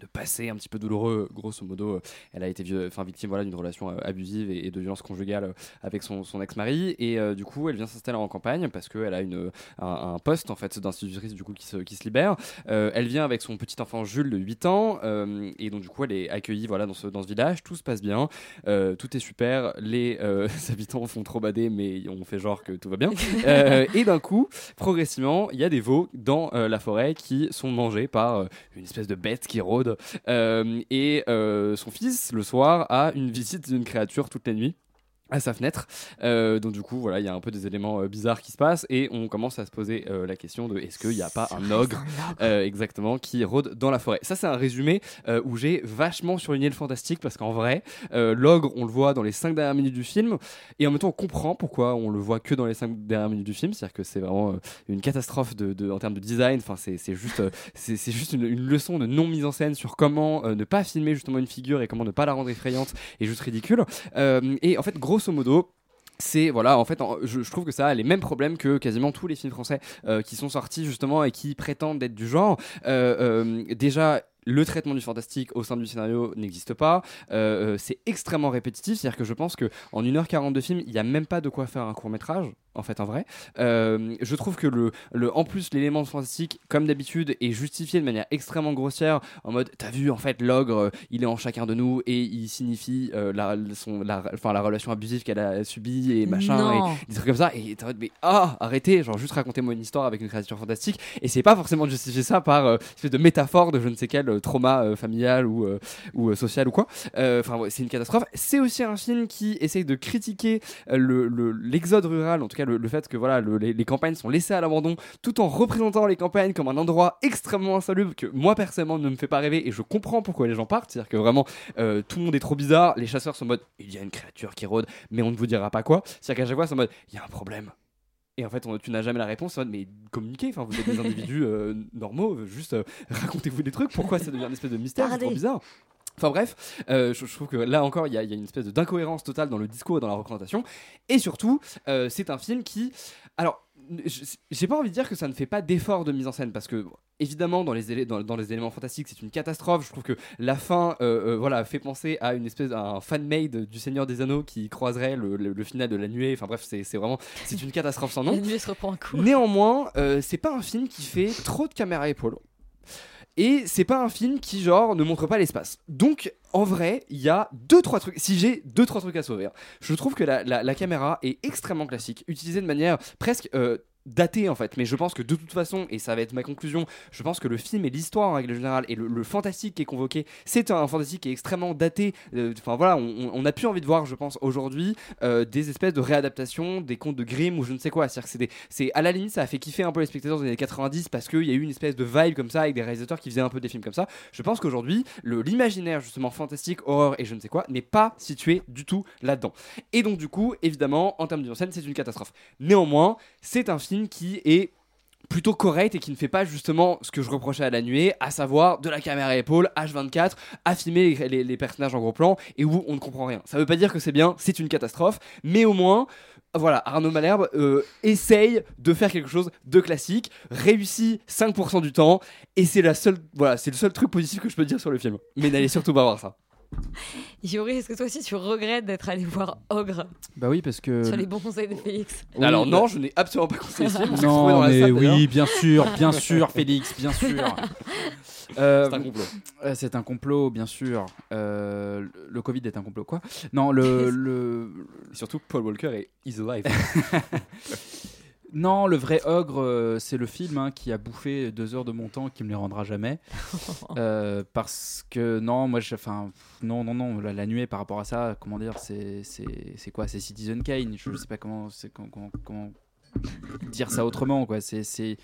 de passé un petit peu douloureux, grosso modo, euh, elle a été enfin, victime voilà, d'une relation euh, abusive et, et de violence conjugale euh, avec son, son ex-mari. Et euh, du coup, elle vient s'installer en campagne parce qu'elle a une, un, un poste en fait, d'institutrice du coup, qui, se, qui se libère. Euh, elle vient avec son petit enfant Jules de 8 ans. euh, et donc, du coup, elle est accueillie voilà, dans, ce, dans ce village. Tout se passe bien. tout est super. Les habitants font trop bader, mais on fait genre que tout va bien. Et d'un coup, progressivement, il y a des veaux dans la forêt qui sont mangés par une espèce de bête qui rôde. Euh, et euh, son fils, le soir, a une visite d'une créature toutes les nuits à sa fenêtre. Euh, donc du coup, voilà, il y a un peu des éléments euh, bizarres qui se passent et on commence à se poser euh, la question de est-ce qu'il n'y a pas un ogre, exactement qui rôde dans la forêt. Ça, c'est un résumé où j'ai vachement surligné le fantastique parce qu'en vrai, l'ogre, on le voit dans les 5 dernières minutes du film et en même temps, on comprend pourquoi on le voit que dans les 5 dernières minutes du film. C'est-à-dire que c'est vraiment une catastrophe de, de- en termes de design. Enfin, c'est juste, c'est c'est juste une, une leçon de non mise en scène sur comment ne pas filmer justement une figure et comment ne pas la rendre effrayante et juste ridicule. Et en fait, grosso modo, c'est voilà en fait je, trouve que ça a les mêmes problèmes que quasiment tous les films français euh, qui sont sortis justement et qui prétendent être du genre Euh, euh, déjà le traitement du fantastique au sein du scénario n'existe pas. C'est extrêmement répétitif. C'est-à-dire que je pense que en 1h40 de film, il n'y a même pas de quoi faire un court métrage. En fait, en vrai, Euh, je trouve que le, le, en plus l'élément fantastique, comme d'habitude, est justifié de manière extrêmement grossière. En mode, t'as vu, en fait, l'ogre, euh, il est en chacun de nous et il signifie euh, la, son, la, enfin, la relation abusive qu'elle a subie et machin Non. et des trucs comme ça. Et t'es en mode, mais ah, arrêtez, genre juste racontez-moi une histoire avec une créature fantastique. Et c'est pas forcément de justifier ça par euh, espèce de métaphore de je ne sais quel trauma familial ou, ou social ou quoi. Enfin, c'est une catastrophe. C'est aussi un film qui essaye de critiquer euh, le- le- l'exode rural, en tout cas le, le fait que voilà, le- les, les campagnes sont laissées à l'abandon, tout en représentant les campagnes comme un endroit extrêmement insalubre que moi personnellement ne me fait pas rêver et je comprends pourquoi les gens partent. C'est-à-dire que vraiment euh, tout le monde est trop bizarre. Les chasseurs sont en mode il y a une créature qui rôde, mais on ne vous dira pas quoi. C'est-à-dire qu'à chaque fois, c'est en mode il y a un problème. Et en fait, on- tu n'as jamais la réponse. c'est en mode, Mais communiquez, enfin, vous êtes des individus euh, normaux, juste euh, racontez-vous des trucs. Pourquoi ça devient une espèce de mystère? C'est trop bizarre. Enfin bref, euh, je, je trouve que là encore, il y, a il y a une espèce d'incohérence totale dans le discours et dans la représentation. Et surtout, euh, c'est un film qui... Alors, j'ai pas envie de dire que ça ne fait pas d'effort de mise en scène, parce que évidemment, dans les, élé- dans, dans les éléments fantastiques, c'est une catastrophe. Je trouve que la fin euh, euh, voilà, fait penser à une espèce à un fan-made du Seigneur des Anneaux qui croiserait le, le- le final de la nuée. Enfin bref, c'est c'est vraiment... C'est une catastrophe sans nom. La nuée se reprend un coup. Néanmoins, euh, c'est pas un film qui fait trop de caméra épaule. Et c'est pas un film qui, genre, ne montre pas l'espace. Donc, en vrai, il y a deux, trois trucs. Si j'ai deux, trois trucs à sauver, hein, je trouve que la, caméra est extrêmement classique, utilisée de manière presque. euh, datée en fait, mais je pense que de toute façon, et ça va être ma conclusion, je pense que le film et l'histoire en règle générale et le, fantastique qui est convoqué, c'est un fantastique qui est extrêmement daté. Euh, Enfin voilà, on, on a plus envie de voir, je pense, aujourd'hui, euh, des espèces de réadaptations des contes de Grimm ou je ne sais quoi. C'est-à-dire que c'est à la limite, ça a fait kiffer un peu les spectateurs des années 90 parce qu'il y a eu une espèce de vibe comme ça avec des réalisateurs qui faisaient un peu des films comme ça. Je pense qu'aujourd'hui, l'imaginaire justement fantastique, horreur et je ne sais quoi n'est pas situé du tout là-dedans. Et donc du coup, évidemment, en termes de scène, c'est une catastrophe. Néanmoins, c'est un film qui est plutôt correct et qui ne fait pas justement ce que je reprochais à la nuée, à savoir de la caméra à épaule, H24, à filmer les, les- personnages en gros plan et où on ne comprend rien. Ça veut pas dire que c'est bien, c'est une catastrophe, mais au moins, voilà, Arnaud Malherbe euh, essaye de faire quelque chose de classique, réussit 5% du temps, et c'est la seule, voilà, c'est le seul truc positif que je peux dire sur le film. Mais n'allez surtout pas voir ça. Yuri, est-ce que toi aussi tu regrettes d'être allé voir Ogre Bah oui, parce que. sur les bons conseils de Félix Oui, Alors non, je n'ai absolument pas conseillé ce film. on s'est retrouvés dans Non, la mais salle, oui, bien sûr, bien sûr, Félix, bien sûr. Euh, C'est un complot. euh, c'est un complot, bien sûr. Euh, le- le Covid est un complot, quoi Non, le, le... Surtout Paul Walker est is alive. non, le vrai ogre, euh, c'est le film hein, qui a bouffé deux heures de mon temps, qui me les rendra jamais. Euh, parce que non, moi, enfin, non, non, non, la, la nuée par rapport à ça, comment dire, c'est, c'est, c'est quoi C'est Citizen Kane. Je sais pas comment, c'est comment, comment- comment dire ça autrement, quoi. C'est, c'est,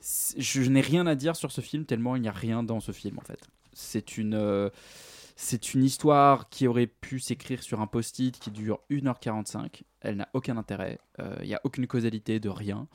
c'est- je n'ai rien à dire sur ce film tellement il n'y a rien dans ce film en fait. C'est une, euh, c'est une histoire qui aurait pu s'écrire sur un post-it qui dure 1h45. Elle n'a aucun intérêt. Euh, Il n'y a aucune causalité de rien.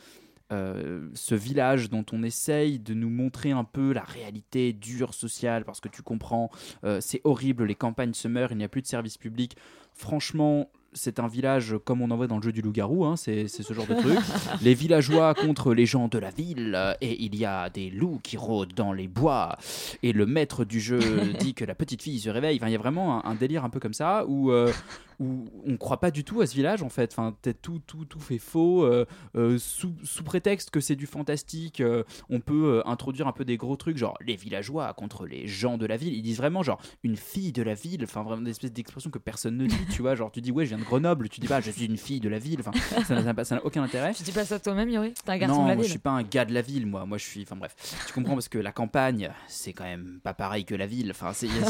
Euh, ce village dont on essaye de nous montrer un peu la réalité dure sociale, parce que tu comprends, euh, c'est horrible, les campagnes se meurent, il n'y a plus de service public. Franchement, c'est un village comme on en voit dans le jeu du loup-garou, hein, c'est ce genre de truc. les villageois contre les gens de la ville, et il y a des loups qui rôdent dans les bois, et le maître du jeu dit que la petite fille se réveille. Enfin, il y a vraiment un, un délire un peu comme ça, où, euh, où on ne croit pas du tout à ce village, en fait. Enfin, peut-être tout, tout, tout fait faux, euh, euh, sous, sous prétexte que c'est du fantastique, on peut introduire un peu des gros trucs, genre les villageois contre les gens de la ville. Ils disent vraiment, genre, une fille de la ville, enfin, vraiment des espèces d'expressions que personne ne dit, tu vois. Genre, tu dis, ouais, je viens de Grenoble, tu dis pas, je suis une fille de la ville, enfin, ça n'a- aucun intérêt. Tu dis pas ça toi-même, Yuri? T'es un garçon non, de la moi, ville je suis pas un gars de la ville, moi. Moi, je suis. Enfin bref, tu comprends parce que la campagne, c'est quand même pas pareil que la ville. Enfin, il y, a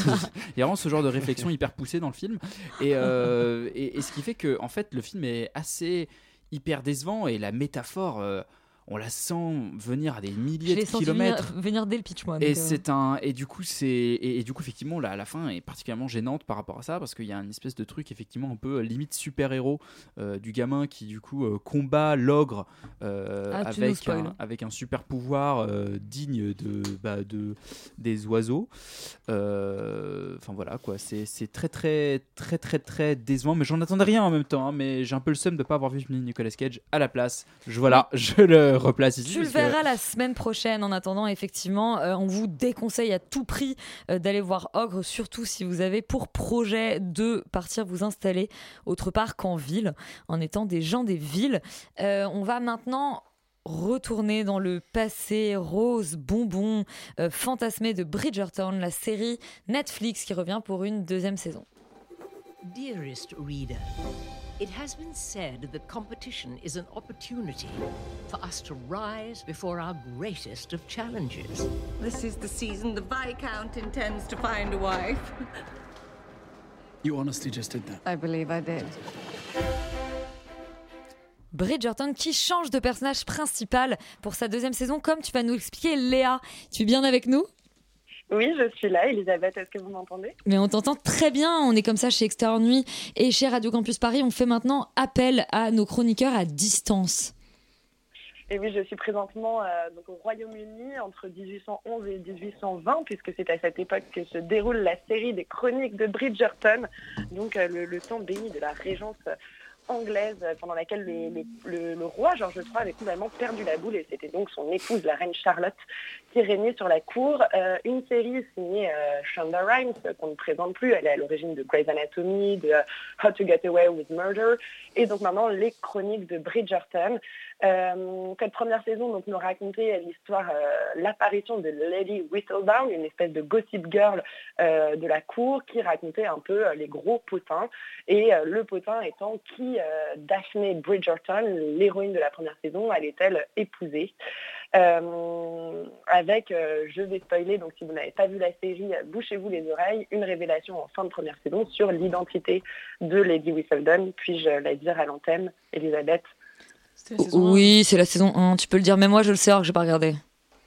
y vraiment ce genre de réflexion hyper poussée dans le film, et, euh, et, et ce qui fait que en fait, le film est assez hyper décevant et la métaphore. euh, on la sent venir à des milliers de kilomètres. venir, venir dès le pitch, moi. Et euh, c'est un et du coup c'est et, et du coup effectivement la, la fin est particulièrement gênante par rapport à ça parce qu'il y a une espèce de truc effectivement un peu euh, limite super héros du gamin qui du coup euh, combat l'ogre euh, Ah, avec un, avec un super pouvoir euh, digne de bah, de des oiseaux Euh, enfin voilà quoi c'est c'est très très très très très décevant mais j'en attendais rien en même temps hein, mais j'ai un peu le seum de pas avoir vu Nicolas Cage à la place je voilà je le replace ici Tu le que- verras la semaine prochaine. En attendant, effectivement, euh, on vous déconseille à tout prix euh, d'aller voir Ogre, surtout si vous avez pour projet de partir vous installer autre part qu'en ville, en étant des gens des villes. Euh, on va maintenant retourner dans le passé rose, bonbon, euh, fantasmé de Bridgerton, la série Netflix qui revient pour une deuxième saison. Dearest reader, it has been said that competition is an opportunity for us to rise before our greatest of challenges. This is the season the Viscount intends to find a wife. You honestly just did that. I believe I did. Bridgerton qui change de personnage principal pour sa deuxième saison, comme tu vas nous l'expliquer, Léa. Tu es bien avec nous? Oui, je suis là, Elisabeth, est-ce que vous m'entendez? Mais on t'entend très bien, on est comme ça chez Extérieur Nuit et chez Radio Campus Paris, on fait maintenant appel à nos chroniqueurs à distance. Et oui, je suis présentement euh, donc au Royaume-Uni entre 1811 et 1820, puisque c'est à cette époque que se déroule la série des chroniques de Bridgerton, donc euh, le, le temps béni de la régence anglaise euh, pendant laquelle le, roi George III avait complètement perdu la boule et c'était donc son épouse, la reine Charlotte, qui régnait sur la cour. Euh, une série signée euh, Shonda Rhimes, euh, qu'on ne présente plus, elle est à l'origine de Grey's Anatomy, de How to Get Away with Murder, et donc maintenant les chroniques de Bridgerton. Euh, cette première saison donc, nous racontait l'histoire, euh, l'apparition de Lady Whistledown, une espèce de gossip girl euh, de la cour qui racontait un peu euh, les gros potins. Et le potin étant qui Daphne Bridgerton, l'héroïne de la première saison, allait-elle épouser Avec, je vais spoiler, donc si vous n'avez pas vu la série, bouchez-vous les oreilles, une révélation en fin de première saison sur l'identité de Lady Whistledown. Puis-je la dire à l'antenne, Elisabeth? Oui, c'est la saison 1. Tu peux le dire, mais moi je le sais alors que j'ai pas regardé.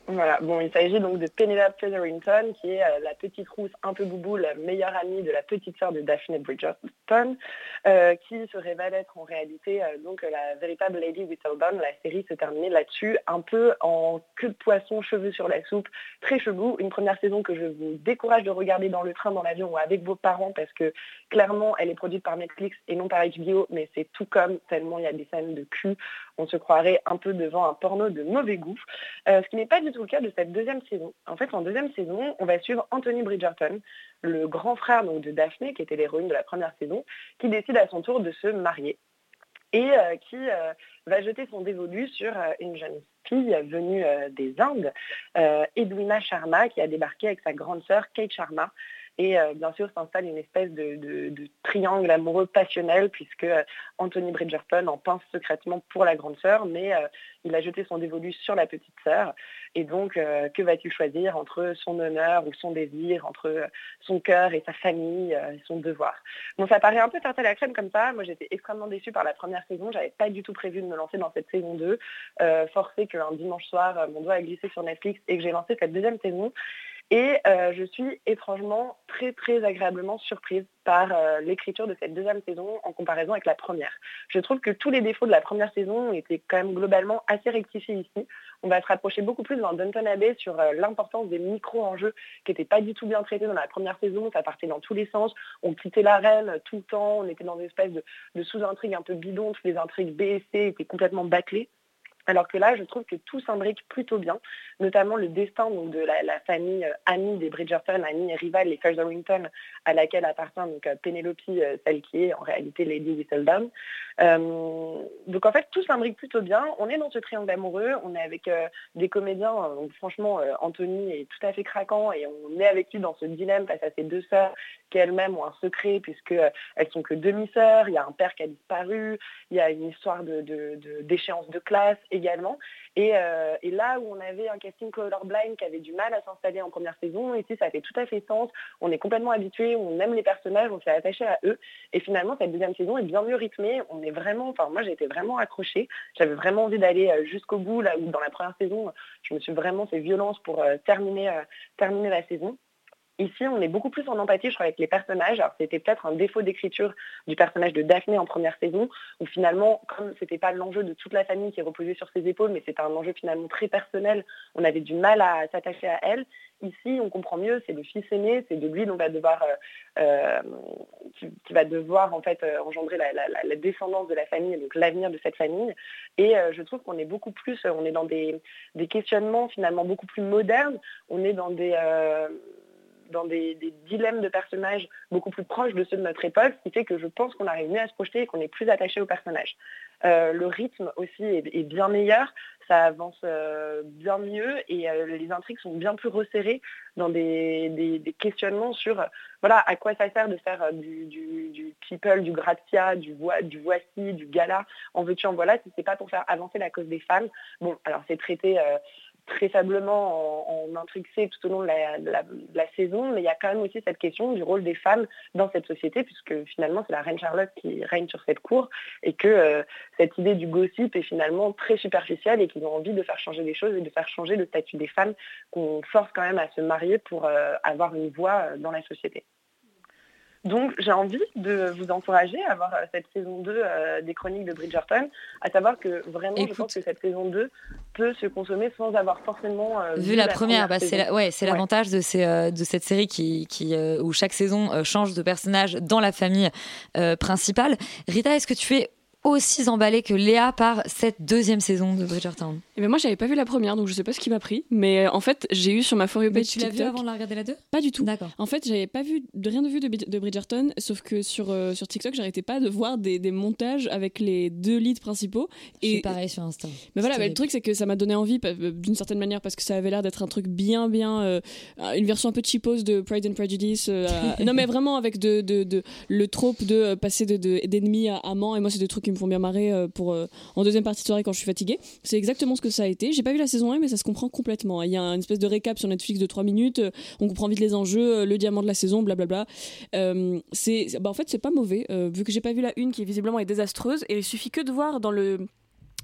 Voilà, bon, il s'agit donc de Penelope Featherington, qui est euh, la petite rousse un peu boubou, la meilleure amie de la petite sœur de Daphne Bridgerton, euh, qui se révèle être en réalité euh, donc la véritable Lady Whistledown. La série se terminait là-dessus, un peu en queue de poisson, cheveux sur la soupe, très chelou. Une première saison que je vous décourage de regarder dans le train, dans l'avion ou avec vos parents, parce que clairement, elle est produite par Netflix et non par HBO, mais c'est tout comme tellement il y a des scènes de cul. On se croirait un peu devant un porno de mauvais goût. Ce qui n'est pas tout le cas de cette deuxième saison. En fait, en deuxième saison, on va suivre Anthony Bridgerton, le grand frère de Daphne, qui était l'héroïne de la première saison, qui décide à son tour de se marier et euh, qui euh, va jeter son dévolu sur euh, une jeune fille venue des Indes, Edwina Sharma, qui a débarqué avec sa grande sœur Kate Sharma. Et euh, bien sûr s'installe une espèce de, triangle amoureux passionnel puisque euh, Anthony Bridgerton en pince secrètement pour la grande sœur, mais euh, il a jeté son dévolu sur la petite sœur. Et donc, que va-t-il choisir entre son honneur ou son désir, entre son cœur et sa famille, son devoir? Bon, ça paraît un peu tarte à la crème comme ça. Moi, j'étais extrêmement déçue par la première saison. J'avais pas du tout prévu de me lancer dans cette saison 2. Euh, forcé qu'un dimanche soir, mon doigt a glissé sur Netflix et que j'ai lancé cette deuxième saison. Et euh, je suis étrangement très très agréablement surprise par euh, l'écriture de cette deuxième saison en comparaison avec la première. Je trouve que tous les défauts de la première saison étaient quand même globalement assez rectifiés ici. On va se rapprocher beaucoup plus dans Downton Abbey sur euh, l'importance des micro-enjeux qui n'étaient pas du tout bien traités dans la première saison. Ça partait dans tous les sens. On quittait la reine euh, tout le temps. On était dans une espèce de, sous-intrigues un peu bidon. Toutes les intrigues B étaient complètement bâclées. Alors que là, je trouve que tout s'imbrique plutôt bien, notamment le destin de la, famille euh, amie des Bridgerton, amie et rivale, les Featherington, à laquelle appartient donc euh, Penelope, euh, celle qui est en réalité Lady Whistledown. Donc en fait, tout s'imbrique plutôt bien. On est dans ce triangle amoureux, on est avec des comédiens, euh, donc, franchement, Anthony est tout à fait craquant et on est avec lui dans ce dilemme face à ses deux sœurs qui elles-mêmes ont un secret puisque euh, elles sont que demi-sœurs, il y a un père qui a disparu, il y a une histoire de- d'échéance de classe également. Et, euh, et là où on avait un casting colorblind qui avait du mal à s'installer en première saison, ici ça fait tout à fait sens. On est complètement habitué, on aime les personnages, on s'est attaché à eux. Et finalement, cette deuxième saison est bien mieux rythmée. On est vraiment, enfin moi été vraiment accrochée. J'avais vraiment envie d'aller euh, jusqu'au bout, là où dans la première saison, je me suis vraiment fait violence pour euh, terminer la saison. Ici, on est beaucoup plus en empathie, je avec les personnages. Alors, c'était peut-être un défaut d'écriture du personnage de Daphné en première saison, où finalement, comme c'était pas l'enjeu de toute la famille qui reposait sur ses épaules, mais c'était un enjeu finalement très personnel, on avait du mal à s'attacher à elle. Ici, on comprend mieux, c'est le fils aîné, c'est de lui va devoir, euh, euh, qui, va devoir en fait euh, engendrer la, descendance de la famille, donc l'avenir de cette famille. Et je trouve qu'on est beaucoup plus, on est dans des, questionnements finalement beaucoup plus modernes. On est dans des dans des, dilemmes de personnages beaucoup plus proches de ceux de notre époque, ce qui fait que je pense qu'on arrive mieux à se projeter et qu'on est plus attaché aux personnages. Euh, le rythme aussi est, bien meilleur, ça avance euh, bien mieux et euh, les intrigues sont bien plus resserrées dans des, questionnements sur voilà à quoi ça sert de faire du, du, du people, du gratia, du, du voici, du gala, en veux-tu, en voilà, si c'est pas pour faire avancer la cause des femmes. Bon, alors c'est traité très faiblement en, en tout au long de la saison, mais il y a quand même aussi cette question du rôle des femmes dans cette société, puisque finalement c'est la reine Charlotte qui règne sur cette cour, et que euh, cette idée du gossip est finalement très superficielle et qu'ils ont envie de faire changer les choses et de faire changer le statut des femmes qu'on force quand même à se marier pour euh, avoir une voix euh, dans la société. Donc j'ai envie de vous encourager à voir euh, cette saison 2 euh, des chroniques de Bridgerton, à savoir que vraiment je pense que cette saison 2 peut se consommer sans avoir forcément euh, Vu la première, bah, c'est la- ouais, c'est l'avantage de, ces, euh, de cette série qui, qui, où chaque saison change de personnage dans la famille principale. Rita, est-ce que tu es aussi emballée que Léa par cette deuxième saison de Bridgerton Et ben moi j'avais pas vu la première donc je sais pas ce qui m'a pris mais euh, en fait j'ai eu sur ma for you Mais page tu l'as vu avant de la regarder la 2 Pas du tout. D'accord. En fait, j'avais pas vu de rien de vu de, Brid- de Bridgerton, sauf que sur euh, sur TikTok, j'arrêtais pas de voir des, des montages avec les deux leads principaux. Et pareil sur Insta. mais voilà, mais le truc c'est que ça m'a donné envie euh, d'une certaine manière parce que ça avait l'air d'être un truc bien bien euh, une version un peu cheapos de Pride and Prejudice. euh, non mais vraiment avec de, de, de- le trope de passer de de- d'ennemi à amant et moi c'est des trucs qui me font bien marrer euh, pour euh, en deuxième partie de soirée quand je suis fatiguée. C'est exactement ce que ça a été. J'ai pas vu la saison 1 mais ça se comprend complètement. Il y a une espèce de récap sur Netflix de 3 minutes, euh, on comprend vite les enjeux, le diamant de la saison, blablabla. C'est bah en fait c'est pas mauvais vu que j'ai pas vu la une qui visiblement est désastreuse et il suffit que de voir dans le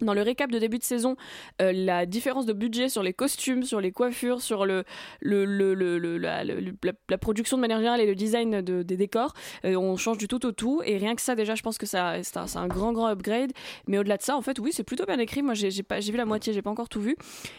dans le récap de début de saison, euh, la différence de budget sur les costumes, sur les coiffures, sur le, le, le- le- le- la, production de manière générale et le design de- des décors, euh, on change du tout au tout. Et rien que ça, déjà, je pense que ça, c'est un, grand, grand upgrade. Mais au-delà de ça, en fait, oui, c'est plutôt bien écrit. Moi, j'ai j'ai pas- j'ai vu la moitié, j'ai pas encore tout vu.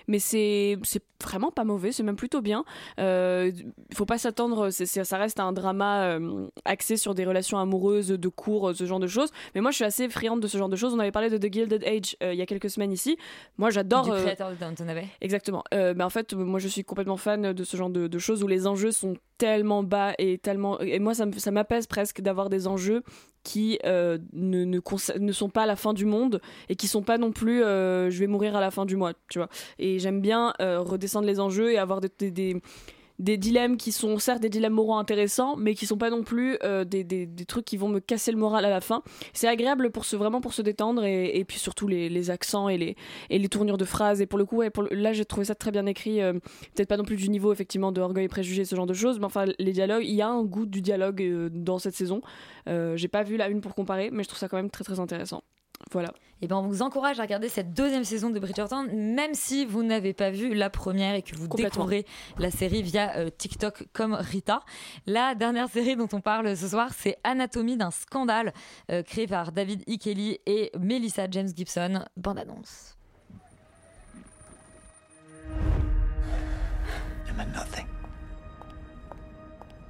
Mais c'est c'est vraiment pas mauvais, c'est même plutôt bien. Euh, Il faut pas s'attendre, ça reste un drama euh, axé sur des relations amoureuses, de cours, ce genre de choses. Mais moi, je suis assez friande de ce genre de choses. On avait parlé de The Gilded Age euh, il y a quelques semaines ici. Moi, j'adore. Du euh, créateur de Downton Abbey. Exactement. Euh, mais en fait, moi, je suis complètement fan de ce genre de, de choses où les enjeux sont tellement bas et tellement. Et moi, ça m'apaise presque d'avoir des enjeux qui euh, ne, ne, sont pas à la fin du monde et qui sont pas non plus euh, je vais mourir à la fin du mois, tu vois. Et j'aime bien euh, redescendre les enjeux et avoir des, des, des- des dilemmes qui sont certes des dilemmes moraux intéressants, mais qui sont pas non plus euh, des, des, trucs qui vont me casser le moral à la fin. C'est agréable pour se vraiment pour se détendre et, et puis surtout les, les accents et les, et les tournures de phrases. Et pour le coup, ouais, pour là j'ai trouvé ça très bien écrit. euh, Peut-être pas non plus du niveau effectivement de orgueil et préjugés, ce genre de choses, mais enfin les dialogues, il y a un goût du dialogue euh, dans cette saison. J'ai pas vu la une pour comparer, mais je trouve ça quand même très très intéressant. Voilà. Et ben on vous encourage à regarder cette deuxième saison de Bridgerton, même si vous n'avez pas vu la première et que vous découvrez la série via euh, TikTok comme Rita. La dernière série dont on parle ce soir, c'est Anatomie d'un scandale, euh, créé par David E. Kelly et Melissa James Gibson. Bande annonce. It meant nothing.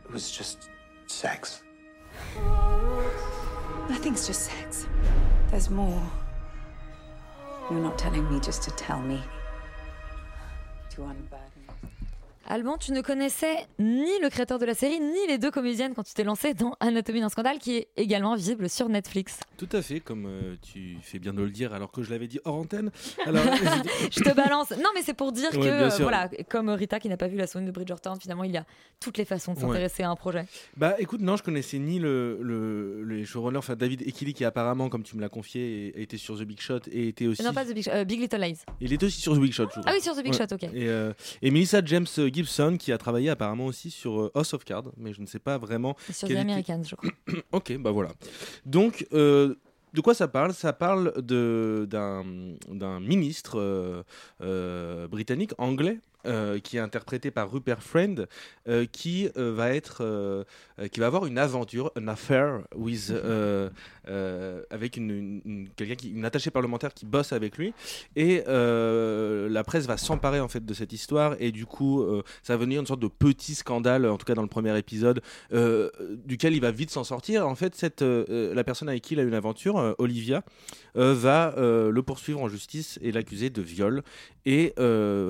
It was just sex. Nothing's just sex. There's more. You're not telling me just to tell me. To unburden. Alban, tu ne connaissais ni le créateur de la série, ni les deux comédiennes quand tu t'es lancé dans Anatomie d'un scandale, qui est également visible sur Netflix. Tout à fait, comme euh, tu fais bien de le dire, alors que je l'avais dit hors antenne. Alors, je te balance. Non, mais c'est pour dire Ouais, que, euh, voilà, comme Rita qui n'a pas vu la saison de Bridgerton, finalement, il y a toutes les façons de Ouais. s'intéresser à un projet. Bah écoute, non, je connaissais ni le, le, les showrunners, enfin David Ekili qui apparemment, comme tu me l'as confié, a été sur The Big Shot et était aussi. Non, pas The Big, euh, Big Little Lies. Il était aussi sur The Big Shot, je crois. Ah oui, sur The Big Shot, ok. Et, euh, et Melissa James Gibson qui a travaillé apparemment aussi sur euh, House of Cards, mais je ne sais pas vraiment. Sur The Americans, je crois. ok, bah voilà. Donc, euh, de quoi ça parle? Ça parle d'un d'un ministre euh, euh, britannique, anglais. Euh, qui est interprété par Rupert Friend, euh, qui euh, va être, qui va avoir une aventure, une affaire with, euh, avec une, une, une- quelqu'un qui, une attachée parlementaire qui bosse avec lui, et la presse va s'emparer en fait de cette histoire, et du coup, ça va venir une sorte de petit scandale, en tout cas dans le premier épisode, duquel il va vite s'en sortir. En fait, cette, la personne avec qui il a une aventure, Olivia, va le poursuivre en justice et l'accuser de viol. Et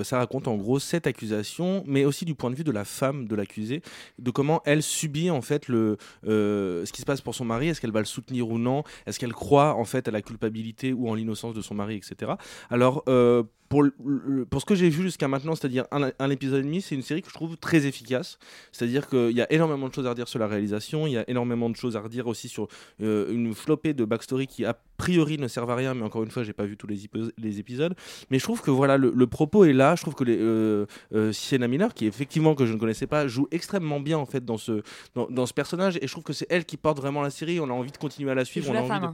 ça raconte en gros cette accusation, mais aussi du point de vue de la femme de l'accusé, de comment elle subit en fait le, euh, ce qui se passe pour son mari. Est-ce qu'elle va le soutenir ou non? Est-ce qu'elle croit en fait à la culpabilité ou en l'innocence de son mari, etc. Alors euh, pour, le- le- pour ce que j'ai vu jusqu'à maintenant, c'est-à-dire un, un épisode et demi, c'est une série que je trouve très efficace. C'est-à-dire qu'il y a énormément de choses à redire sur la réalisation, il y a énormément de choses à redire aussi sur euh, une flopée de backstory qui a priori ne servent à rien, mais encore une fois, j'ai pas vu tous les, épi- les épisodes. Mais je trouve que voilà, le, le propos est là. Je trouve que les, euh, euh, Sienna Miller, qui effectivement que je ne connaissais pas, joue extrêmement bien en fait dans ce, dans, dans ce personnage, et je trouve que c'est elle qui porte vraiment la série. On a envie de continuer à la suivre. on a la envie femme, de- hein.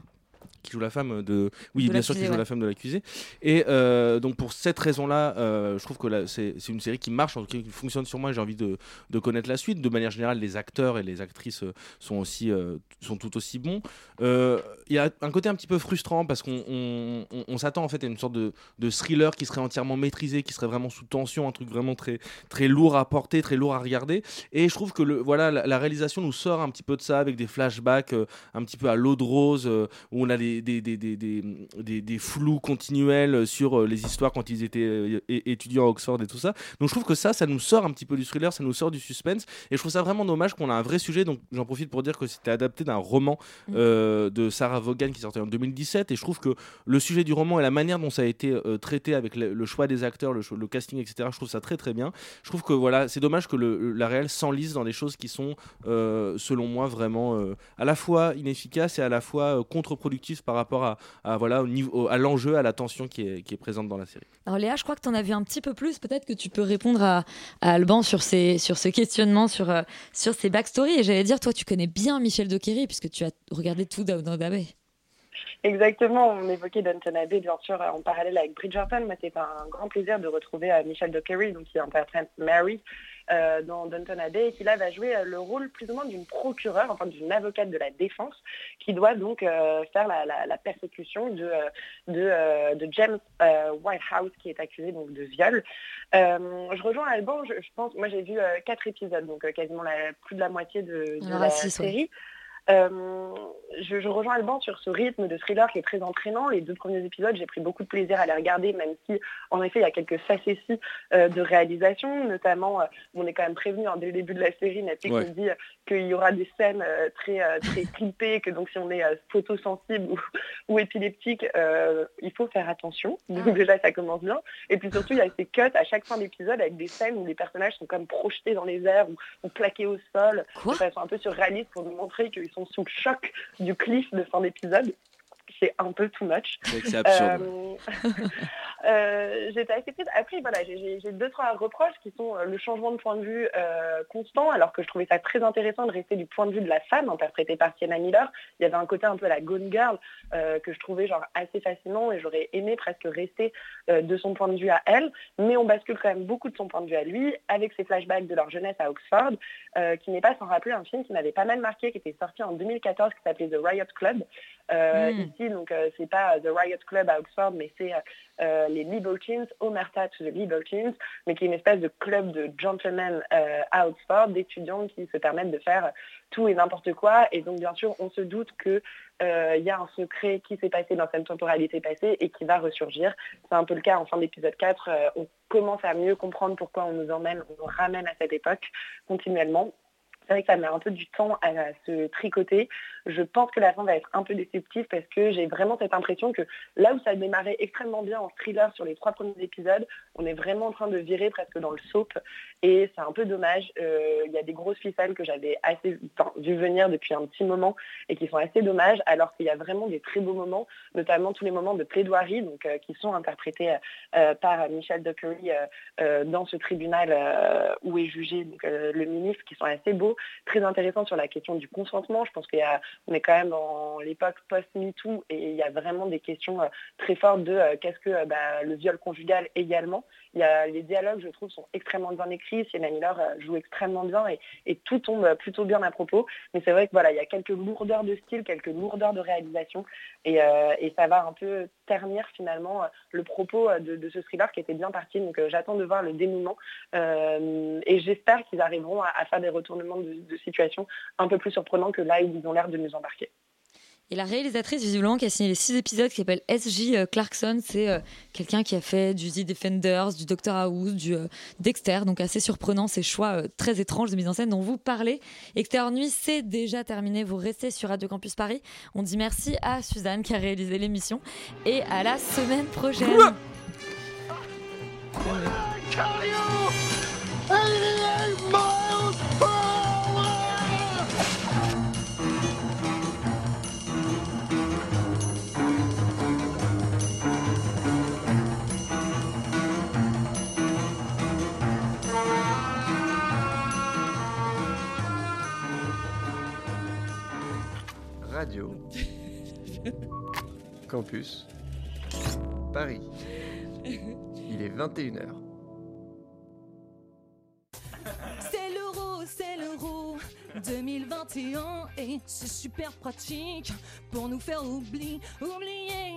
Qui joue la femme de. Oui, De bien sûr, qui joue ouais. la femme de l'accusé. Et euh, donc, pour cette raison-là, euh, je trouve que là, c'est une série qui marche, en tout cas, qui fonctionne sur moi. J'ai envie de, de connaître la suite. De manière générale, les acteurs et les actrices euh, sont, aussi, euh, sont tout aussi bons. Il y a un côté un petit peu frustrant parce qu'on on, on- on s'attend en fait à une sorte de, de thriller qui serait entièrement maîtrisé, qui serait vraiment sous tension, un truc vraiment très, très lourd à porter, très lourd à regarder. Et je trouve que le, voilà, la, la réalisation nous sort un petit peu de ça avec des flashbacks un petit peu à l'eau de rose, où on a des, des, des, flous continuels sur euh, les histoires quand ils étaient euh, étudiants à Oxford et tout ça. Donc je trouve que ça, ça nous sort un petit peu du thriller, ça nous sort du suspense. Et je trouve ça vraiment dommage qu'on a un vrai sujet. Donc j'en profite pour dire que c'était adapté d'un roman euh, de Sarah Vaughan qui sortait en 2017. Et je trouve que le sujet du roman et la manière dont ça a été euh, traité avec le, le choix des acteurs, le, casting, etc., je trouve ça très très bien. Je trouve que voilà, c'est dommage que le, la réelle s'enlise dans des choses qui sont, euh, selon moi, vraiment à la fois inefficaces et à la fois euh, par rapport à, à, voilà, au niveau, au- à l'enjeu, à la tension qui est, qui est présente dans la série. Alors Léa, je crois que tu en as vu un petit peu plus. Peut-être que tu peux répondre à, à Alban sur, ces, sur ce questionnement, sur, euh, sur ses backstories. Et j'allais dire, toi, tu connais bien Michel Dockery puisque tu as regardé tout Downton Abbey. Exactement, on évoquait Downton Abbey, bien sûr, en parallèle avec Bridgerton. Moi, c'est un grand plaisir de retrouver euh, Michel Dockery, donc qui interprète Mary euh, dans Downton Abbey, et qui là va jouer euh, le rôle plus ou moins d'une procureure, enfin d'une avocate de la défense, qui doit donc euh, faire la, la- la persécution de, de, de James Whitehouse, qui est accusé donc de viol. Je rejoins Alban, je, je pense, moi j'ai vu quatre épisodes, donc quasiment la- plus de la moitié de, la six, série. Je, je rejoins Alban sur ce rythme de thriller qui est très entraînant. Les deux premiers épisodes, j'ai pris beaucoup de plaisir à les regarder, même si, en effet, il y a quelques facéties euh, de réalisation. Notamment, euh, on est quand même prévenu hein, dès le début de la série, Netflix Ouais. nous dit euh, qu'il y aura des scènes euh, très, euh, très clippées, que donc si on est euh, photosensible ou, ou épileptique, euh, il faut faire attention. Donc déjà, ça commence bien. Et puis surtout, il y a ces cuts à chaque fin d'épisode avec des scènes où les personnages sont comme projetés dans les airs ou, ou plaqués au sol de façon un peu surréaliste pour nous montrer qu'ils sont sous le choc du cliff de fin d'épisode. C'est un peu too much. C'est absurde. Euh, euh, J'étais assez prise. Après, voilà, j'ai- deux, trois reproches qui sont euh, le changement de point de vue euh, constant, alors que je trouvais ça très intéressant de rester du point de vue de la femme interprétée par Sienna Miller. Il y avait un côté un peu à la Gone Girl euh, que je trouvais genre assez fascinant et j'aurais aimé presque rester euh, de son point de vue à elle. Mais on bascule quand même beaucoup de son point de vue à lui, avec ses flashbacks de leur jeunesse à Oxford, euh, qui n'est pas sans rappeler un film qui m'avait pas mal marqué, qui était sorti en 2014, qui s'appelait The Riot Club. Euh, Mm. Ici, donc, euh, c'est pas The Riot Club à Oxford, mais c'est euh, euh, les Libertines, Omerta to the Libertines, mais qui est une espèce de club de gentlemen euh, à Oxford, d'étudiants qui se permettent de faire tout et n'importe quoi. Et donc, bien sûr, on se doute qu'il y a un secret qui s'est passé dans cette temporalité passée et qui va ressurgir. C'est un peu le cas en fin d'épisode 4. euh, on commence à mieux comprendre pourquoi on nous emmène, on nous ramène à cette époque continuellement. C'est vrai que ça met un peu du temps à se tricoter. Je pense que la fin va être un peu déceptive parce que j'ai vraiment cette impression que là où ça a démarré extrêmement bien en thriller sur les trois premiers épisodes, on est vraiment en train de virer presque dans le soap et c'est un peu dommage. Euh, Il y a des grosses ficelles que j'avais assez enfin, venir depuis un petit moment et qui sont assez dommages alors qu'il y a vraiment des très beaux moments, notamment tous les moments de plaidoirie donc, euh, qui sont interprétés euh, par Michel Dockery euh, euh, dans ce tribunal euh, où est jugé euh, le ministre qui sont assez beaux, très intéressants sur la question du consentement. Je pense qu'on est quand même dans l'époque post-MeToo et il y a vraiment des questions euh, très fortes de euh, qu'est-ce que euh, bah, le viol conjugal également. Il y a, les dialogues, je trouve, sont extrêmement bien écrits. Sienna Miller joue extrêmement bien et, tout tombe plutôt bien à propos. Mais c'est vrai que voilà, il y a quelques lourdeurs de style, quelques lourdeurs de réalisation et, ça va un peu ternir finalement le propos de, ce thriller qui était bien parti. Donc j'attends de voir le dénouement et j'espère qu'ils arriveront à, à faire des retournements de situation un peu plus surprenants que là où ils ont l'air de nous embarquer. Et la réalisatrice, visiblement, qui a signé les six épisodes, qui s'appelle S.J. euh, Clarkson, c'est euh, quelqu'un qui a fait du The Defenders, du Doctor House, du euh, Dexter, donc assez surprenant, ces choix euh, très étranges de mise en scène dont vous parlez. Extérieur Nuit, c'est déjà terminé, vous restez sur Radio Campus Paris. On dit merci à Suzanne qui a réalisé l'émission et à la semaine prochaine. Radio. Campus Paris. Il est 21h. C'est l'euro, c'est l'euro 2021 et c'est super pratique pour nous faire oublier, oublier